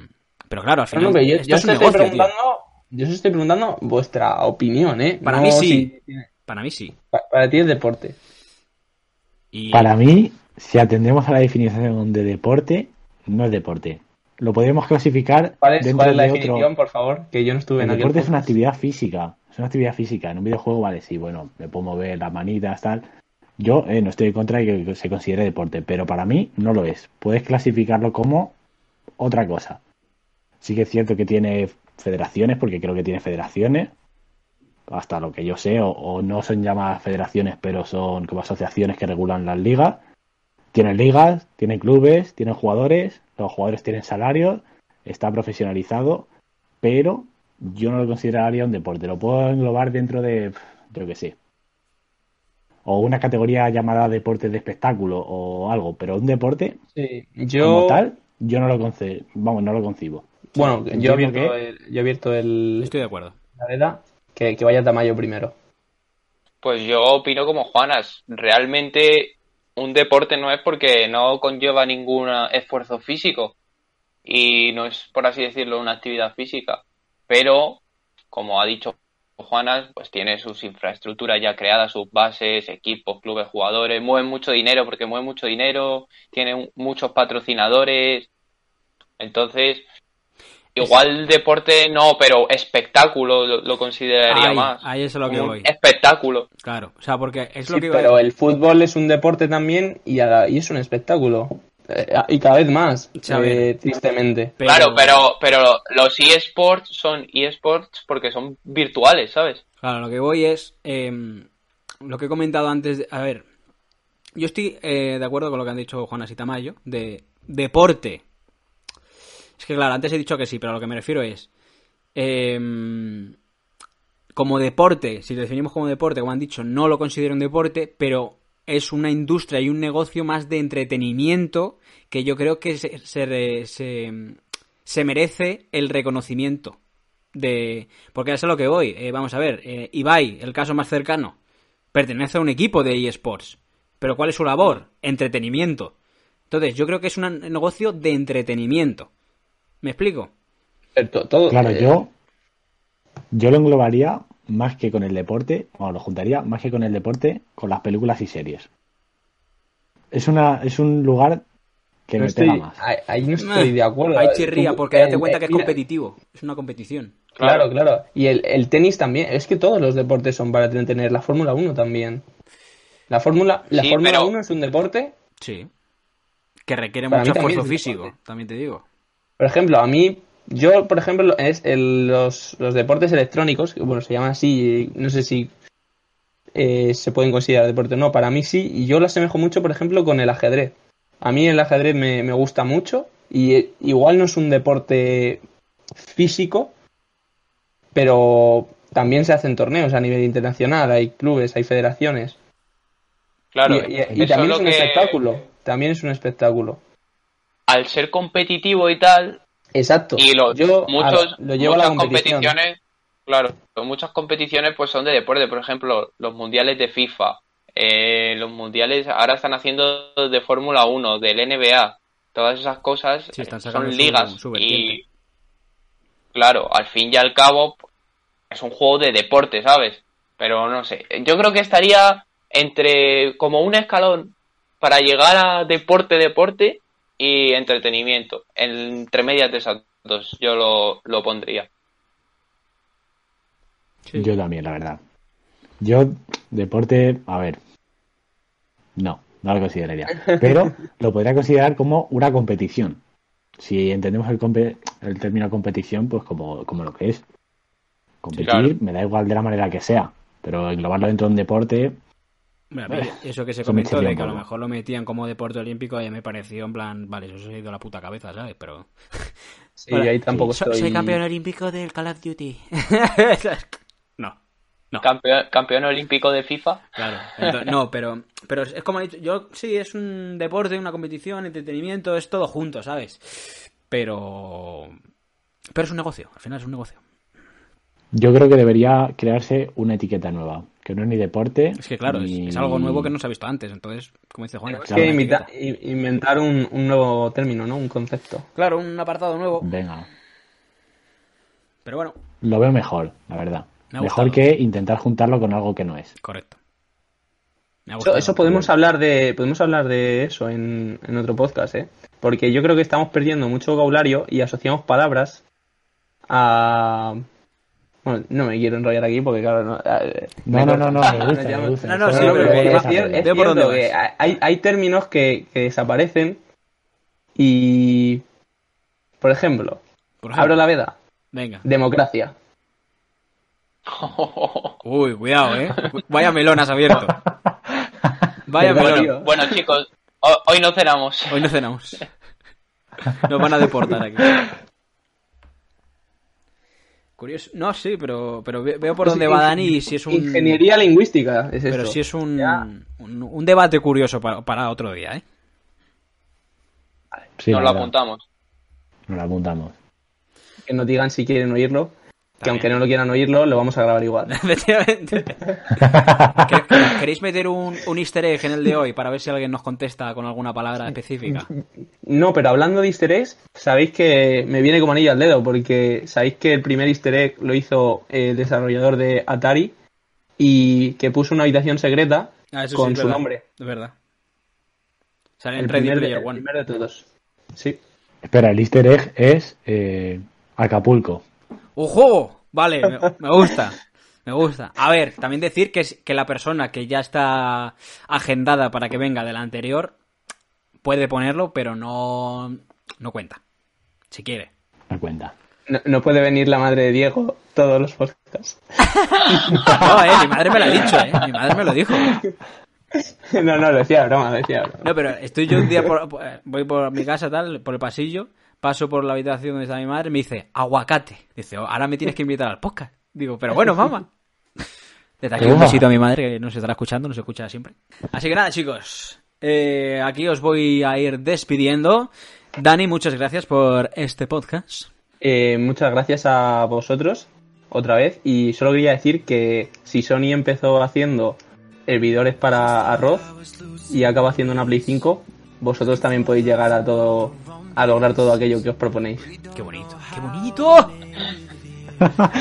[SPEAKER 1] pero claro, al final
[SPEAKER 2] no, pero yo,
[SPEAKER 1] esto
[SPEAKER 2] yo
[SPEAKER 1] es
[SPEAKER 2] os
[SPEAKER 1] un
[SPEAKER 2] estoy
[SPEAKER 1] negocio, tío.
[SPEAKER 2] preguntando, yo os estoy preguntando vuestra opinión, ¿eh?
[SPEAKER 1] Para
[SPEAKER 2] No
[SPEAKER 1] mí sí.
[SPEAKER 2] si-
[SPEAKER 1] Para mí sí.
[SPEAKER 2] pa- para ti es deporte.
[SPEAKER 1] Y
[SPEAKER 3] Para mí, si atendemos a la definición de deporte, no es deporte. Lo podemos clasificar
[SPEAKER 2] ¿Cuál es,
[SPEAKER 3] dentro
[SPEAKER 2] cuál es la
[SPEAKER 3] de
[SPEAKER 2] definición,
[SPEAKER 3] otro.
[SPEAKER 2] por favor? Que yo no estuve
[SPEAKER 3] El
[SPEAKER 2] en
[SPEAKER 3] deporte es una actividad física. Es una actividad física. En un videojuego, vale, sí, bueno, me puedo mover las manitas, tal. Yo eh, no estoy en contra de que se considere deporte, pero para mí no lo es. Puedes clasificarlo como otra cosa. Sí que es cierto que tiene federaciones, porque creo que tiene federaciones, hasta lo que yo sé, o, o no son llamadas federaciones, pero son como asociaciones que regulan las ligas. Tienen ligas, tienen clubes, tienen jugadores, los jugadores tienen salarios, está profesionalizado, pero yo no lo consideraría un deporte. Lo puedo englobar dentro de, yo qué sé, o una categoría llamada deporte de espectáculo o algo, pero un deporte
[SPEAKER 2] Sí,
[SPEAKER 3] como
[SPEAKER 2] yo,
[SPEAKER 3] tal, yo no lo conce vamos, no lo concibo.
[SPEAKER 2] bueno, yo he abierto,
[SPEAKER 3] que-
[SPEAKER 2] el, yo he abierto el,
[SPEAKER 1] estoy de acuerdo.
[SPEAKER 2] la veda, que, que vaya Tamayo primero.
[SPEAKER 4] Pues yo opino como Juanas. Realmente un deporte no es porque no conlleva ningún esfuerzo físico y no es, por así decirlo, una actividad física. Pero, como ha dicho Juanas, pues tiene sus infraestructuras ya creadas, sus bases, equipos, clubes, jugadores, mueven mucho dinero porque mueven mucho dinero, tienen muchos patrocinadores. Entonces, igual deporte no, pero espectáculo lo, lo consideraría
[SPEAKER 1] Ahí,
[SPEAKER 4] más.
[SPEAKER 1] ahí es a lo que voy.
[SPEAKER 4] espectáculo.
[SPEAKER 1] Claro, o sea, porque es lo
[SPEAKER 2] Sí,
[SPEAKER 1] que
[SPEAKER 2] pero el fútbol es un deporte también y, a la- y es un espectáculo. Eh, y cada vez más, eh, tristemente.
[SPEAKER 1] Pero-
[SPEAKER 4] Claro, pero, pero los eSports son eSports porque son virtuales, ¿sabes?
[SPEAKER 1] Claro, lo que voy es eh, lo que he comentado antes. De, a ver, yo estoy eh, de acuerdo con lo que han dicho Juanas y Tamayo de deporte. Es que claro, antes he dicho que sí, pero a lo que me refiero es eh, como deporte, si lo definimos como deporte, como han dicho, no lo considero un deporte, pero es una industria y un negocio más de entretenimiento que yo creo que se, se, re- se, se merece el reconocimiento de porque es a lo que voy Eh, vamos a ver eh, Ibai el caso más cercano pertenece a un equipo de eSports pero ¿cuál es su labor? entretenimiento entonces yo creo que es un negocio de entretenimiento ¿me explico?
[SPEAKER 2] To- todo,
[SPEAKER 3] Claro,
[SPEAKER 2] eh,
[SPEAKER 3] yo, yo lo englobaría más que con el deporte, o lo juntaría más que con el deporte, con las películas y series. Es una, es un lugar que
[SPEAKER 2] no
[SPEAKER 3] me
[SPEAKER 2] estoy,
[SPEAKER 3] pega más.
[SPEAKER 2] ahí, no estoy de acuerdo.
[SPEAKER 1] Ahí chirría porque date cuenta que es
[SPEAKER 2] mira,
[SPEAKER 1] competitivo es una competición
[SPEAKER 2] Claro, claro. Y el, el tenis también. Es que todos los deportes son para entretener. La Fórmula 1 también. La Fórmula, la
[SPEAKER 4] Sí,
[SPEAKER 2] Fórmula
[SPEAKER 4] pero-
[SPEAKER 2] 1 es un deporte.
[SPEAKER 1] sí que requiere
[SPEAKER 2] Para
[SPEAKER 1] mucho
[SPEAKER 2] también
[SPEAKER 1] esfuerzo
[SPEAKER 2] es
[SPEAKER 1] físico
[SPEAKER 2] deporte.
[SPEAKER 1] también te digo
[SPEAKER 2] Por ejemplo, a mí, yo, por ejemplo, es el- los, los deportes electrónicos, que bueno, se llaman así, no sé si eh, se pueden considerar deporte o no, para mí sí, y yo lo asemejo mucho, por ejemplo, con el ajedrez. A mí el ajedrez me, me gusta mucho, y eh, igual no es un deporte físico, pero también se hacen torneos a nivel internacional, hay clubes, hay federaciones.
[SPEAKER 4] Claro,
[SPEAKER 2] y y- y
[SPEAKER 4] eso
[SPEAKER 2] también es un
[SPEAKER 4] que-
[SPEAKER 2] espectáculo, también es un espectáculo.
[SPEAKER 4] Al ser competitivo y tal,
[SPEAKER 2] Exacto.
[SPEAKER 4] y lo-
[SPEAKER 2] yo
[SPEAKER 4] muchos,
[SPEAKER 2] a- lo llevo a la
[SPEAKER 4] muchas
[SPEAKER 2] competición.
[SPEAKER 4] competiciones, claro, muchas competiciones pues son de deporte, por ejemplo, los mundiales de FIFA, eh, los mundiales ahora están haciendo de Fórmula 1, del NBA, todas esas cosas
[SPEAKER 1] Sí, están
[SPEAKER 4] son ligas
[SPEAKER 1] su
[SPEAKER 4] y claro, al fin y al cabo es un juego de deporte, ¿sabes? Pero no sé, yo creo que estaría entre como un escalón para llegar a deporte, deporte y entretenimiento. Entre medias de esas dos, yo lo, lo pondría.
[SPEAKER 1] Sí.
[SPEAKER 3] Yo también, la verdad. Yo, deporte, a ver, no, no lo consideraría. Pero lo podría considerar como una competición. Si entendemos el, compe- el término competición, pues como, como lo que es. Competir
[SPEAKER 4] Claro.
[SPEAKER 3] me da igual de la manera que sea, pero englobarlo dentro de un deporte,
[SPEAKER 1] Mira, eso que se comentó de que a lo mejor lo metían como deporte olímpico y me pareció en plan, vale, eso se ha ido a la puta cabeza, ¿sabes? Pero...
[SPEAKER 2] Sí, ahí tampoco estoy.
[SPEAKER 1] Soy campeón olímpico del Call of Duty. no, no.
[SPEAKER 4] Campeón, campeón olímpico de FIFA.
[SPEAKER 1] Claro, no, pero, pero es como he dicho, yo sí, es un deporte, una competición, entretenimiento, es todo junto, ¿sabes? Pero, pero es un negocio, al final es un negocio.
[SPEAKER 3] yo creo que debería crearse una etiqueta nueva, que no es ni deporte.
[SPEAKER 1] Es que claro, es,
[SPEAKER 3] ni-
[SPEAKER 1] es algo nuevo que no se ha visto antes, entonces, como dice Juan,
[SPEAKER 2] Es
[SPEAKER 3] Claro,
[SPEAKER 2] que imita- inventar un, un nuevo término, ¿no? Un concepto.
[SPEAKER 1] claro, un apartado nuevo,
[SPEAKER 3] Venga,
[SPEAKER 1] pero bueno,
[SPEAKER 3] lo veo mejor, la verdad.
[SPEAKER 1] Me ha
[SPEAKER 3] Mejor que intentar juntarlo con algo que no es.
[SPEAKER 1] correcto. Me ha gustado.
[SPEAKER 2] eso podemos hablar de podemos hablar de eso en, en otro podcast, ¿eh? Porque yo creo que estamos perdiendo mucho vocabulario y asociamos palabras a bueno, no me quiero enrollar aquí porque claro, no, eh,
[SPEAKER 3] No, no, no, no, me gusta,
[SPEAKER 2] Ya
[SPEAKER 3] me gusta.
[SPEAKER 1] No, no, sí, pero
[SPEAKER 2] es, cier-
[SPEAKER 3] desarrollar.
[SPEAKER 2] es cierto
[SPEAKER 1] dónde
[SPEAKER 2] que
[SPEAKER 1] vas.
[SPEAKER 2] hay, hay términos que, que desaparecen y por ejemplo,
[SPEAKER 1] Por ejemplo,
[SPEAKER 2] abro la veda,
[SPEAKER 1] venga.
[SPEAKER 2] democracia.
[SPEAKER 1] Uy, cuidado, ¿eh? Vaya melón has abierto. Vaya melón.
[SPEAKER 4] Bueno, chicos, ho- hoy no cenamos.
[SPEAKER 1] Hoy no cenamos. Nos van a deportar aquí. Curioso. No, sí, pero, pero ve- veo por
[SPEAKER 2] Pues
[SPEAKER 1] dónde va Dani y si es un...
[SPEAKER 2] Ingeniería lingüística es
[SPEAKER 1] Pero
[SPEAKER 2] esto.
[SPEAKER 1] si es un, un, un debate curioso para, para otro día, ¿eh?
[SPEAKER 3] Sí,
[SPEAKER 4] Nos lo apuntamos.
[SPEAKER 3] Nos lo apuntamos.
[SPEAKER 2] Que nos digan si quieren oírlo. Que aunque no lo quieran oírlo, lo vamos a grabar igual.
[SPEAKER 1] Efectivamente. ¿Quer- ¿Queréis meter un, un easter egg en el de hoy para ver si alguien nos contesta con alguna palabra específica?
[SPEAKER 2] No, pero hablando de easter eggs, sabéis que me viene como anillo al dedo, porque sabéis que el primer easter egg lo hizo el desarrollador de Atari y que puso una habitación secreta
[SPEAKER 1] Ah, eso
[SPEAKER 2] con su
[SPEAKER 1] verdad.
[SPEAKER 2] nombre.
[SPEAKER 1] Es verdad. En
[SPEAKER 2] El primer, el de todos. Sí.
[SPEAKER 3] Espera, el easter egg es eh, Acapulco.
[SPEAKER 1] ¡Ojo! Vale, me, me gusta. Me gusta. A ver, también decir que, es- que la persona que ya está agendada para que venga de la anterior puede ponerlo, pero no, no cuenta. Si quiere.
[SPEAKER 3] Me cuenta.
[SPEAKER 2] No, no puede venir la madre de Diego todos los podcasts.
[SPEAKER 1] No, eh, mi madre me lo ha dicho, eh. Mi madre me lo dijo.
[SPEAKER 2] no, no, lo decía broma, lo decía broma.
[SPEAKER 1] No, pero estoy yo un día por, por- voy por mi casa tal, por el pasillo, paso por la habitación donde está mi madre, me dice, aguacate. Dice, "Oh, ahora me tienes que invitar al podcast. Digo, pero bueno, mamá. Desde aquí un besito a mi madre que nos estará escuchando, nos escucha siempre. Así que nada, chicos. eh, aquí os voy a ir despidiendo. Dani, muchas gracias por este podcast.
[SPEAKER 2] Eh, muchas gracias a vosotros otra vez y solo quería decir que si Sony empezó haciendo hervidores para arroz y acaba haciendo una Play 5, vosotros también podéis llegar a todo a lograr todo aquello que os proponéis.
[SPEAKER 1] Qué bonito, qué bonito.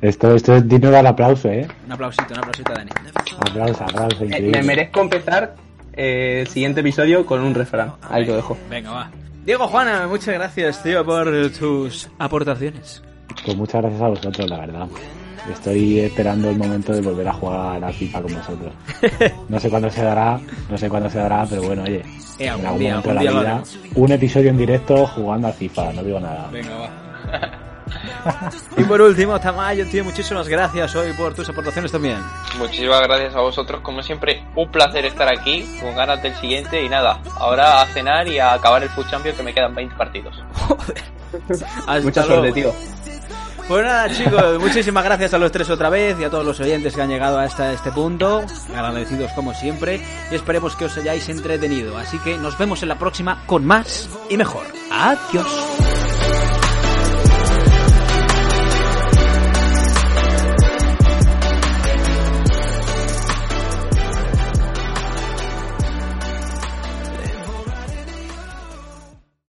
[SPEAKER 3] Esto, esto es digno del aplauso, ¿eh?
[SPEAKER 1] Un aplausito, un aplausito a Dani.
[SPEAKER 3] Aplauso, aplauso,
[SPEAKER 2] Me,
[SPEAKER 3] increíble.
[SPEAKER 2] me merezco empezar eh, el siguiente episodio con un refrán. Ahí lo dejo.
[SPEAKER 1] Venga, va. Diego Juana, muchas gracias, tío, por tus aportaciones.
[SPEAKER 3] Pues muchas gracias a vosotros, la verdad. Estoy esperando el momento de volver a jugar a FIFA con vosotros. No sé cuándo se dará, no sé cuándo se dará, pero bueno, oye,
[SPEAKER 1] Eh,
[SPEAKER 3] en
[SPEAKER 1] algún día,
[SPEAKER 3] momento
[SPEAKER 1] algún
[SPEAKER 3] de la vida, un episodio en directo jugando a FIFA, no digo nada.
[SPEAKER 1] Venga, va. y por último, Tamayo, tío, muchísimas gracias hoy por tus aportaciones también.
[SPEAKER 4] Muchísimas gracias a vosotros, como siempre, un placer estar aquí, con ganas del siguiente y nada, ahora a cenar y a acabar el Food Champion que me quedan 20 partidos.
[SPEAKER 1] Hasta
[SPEAKER 2] Mucha
[SPEAKER 1] luego.
[SPEAKER 2] suerte, tío.
[SPEAKER 1] Pues nada, chicos, muchísimas gracias a los tres otra vez y a todos los oyentes que han llegado hasta este punto. Agradecidos como siempre y esperemos que os hayáis entretenido. Así que nos vemos en la próxima con más y mejor. Adiós.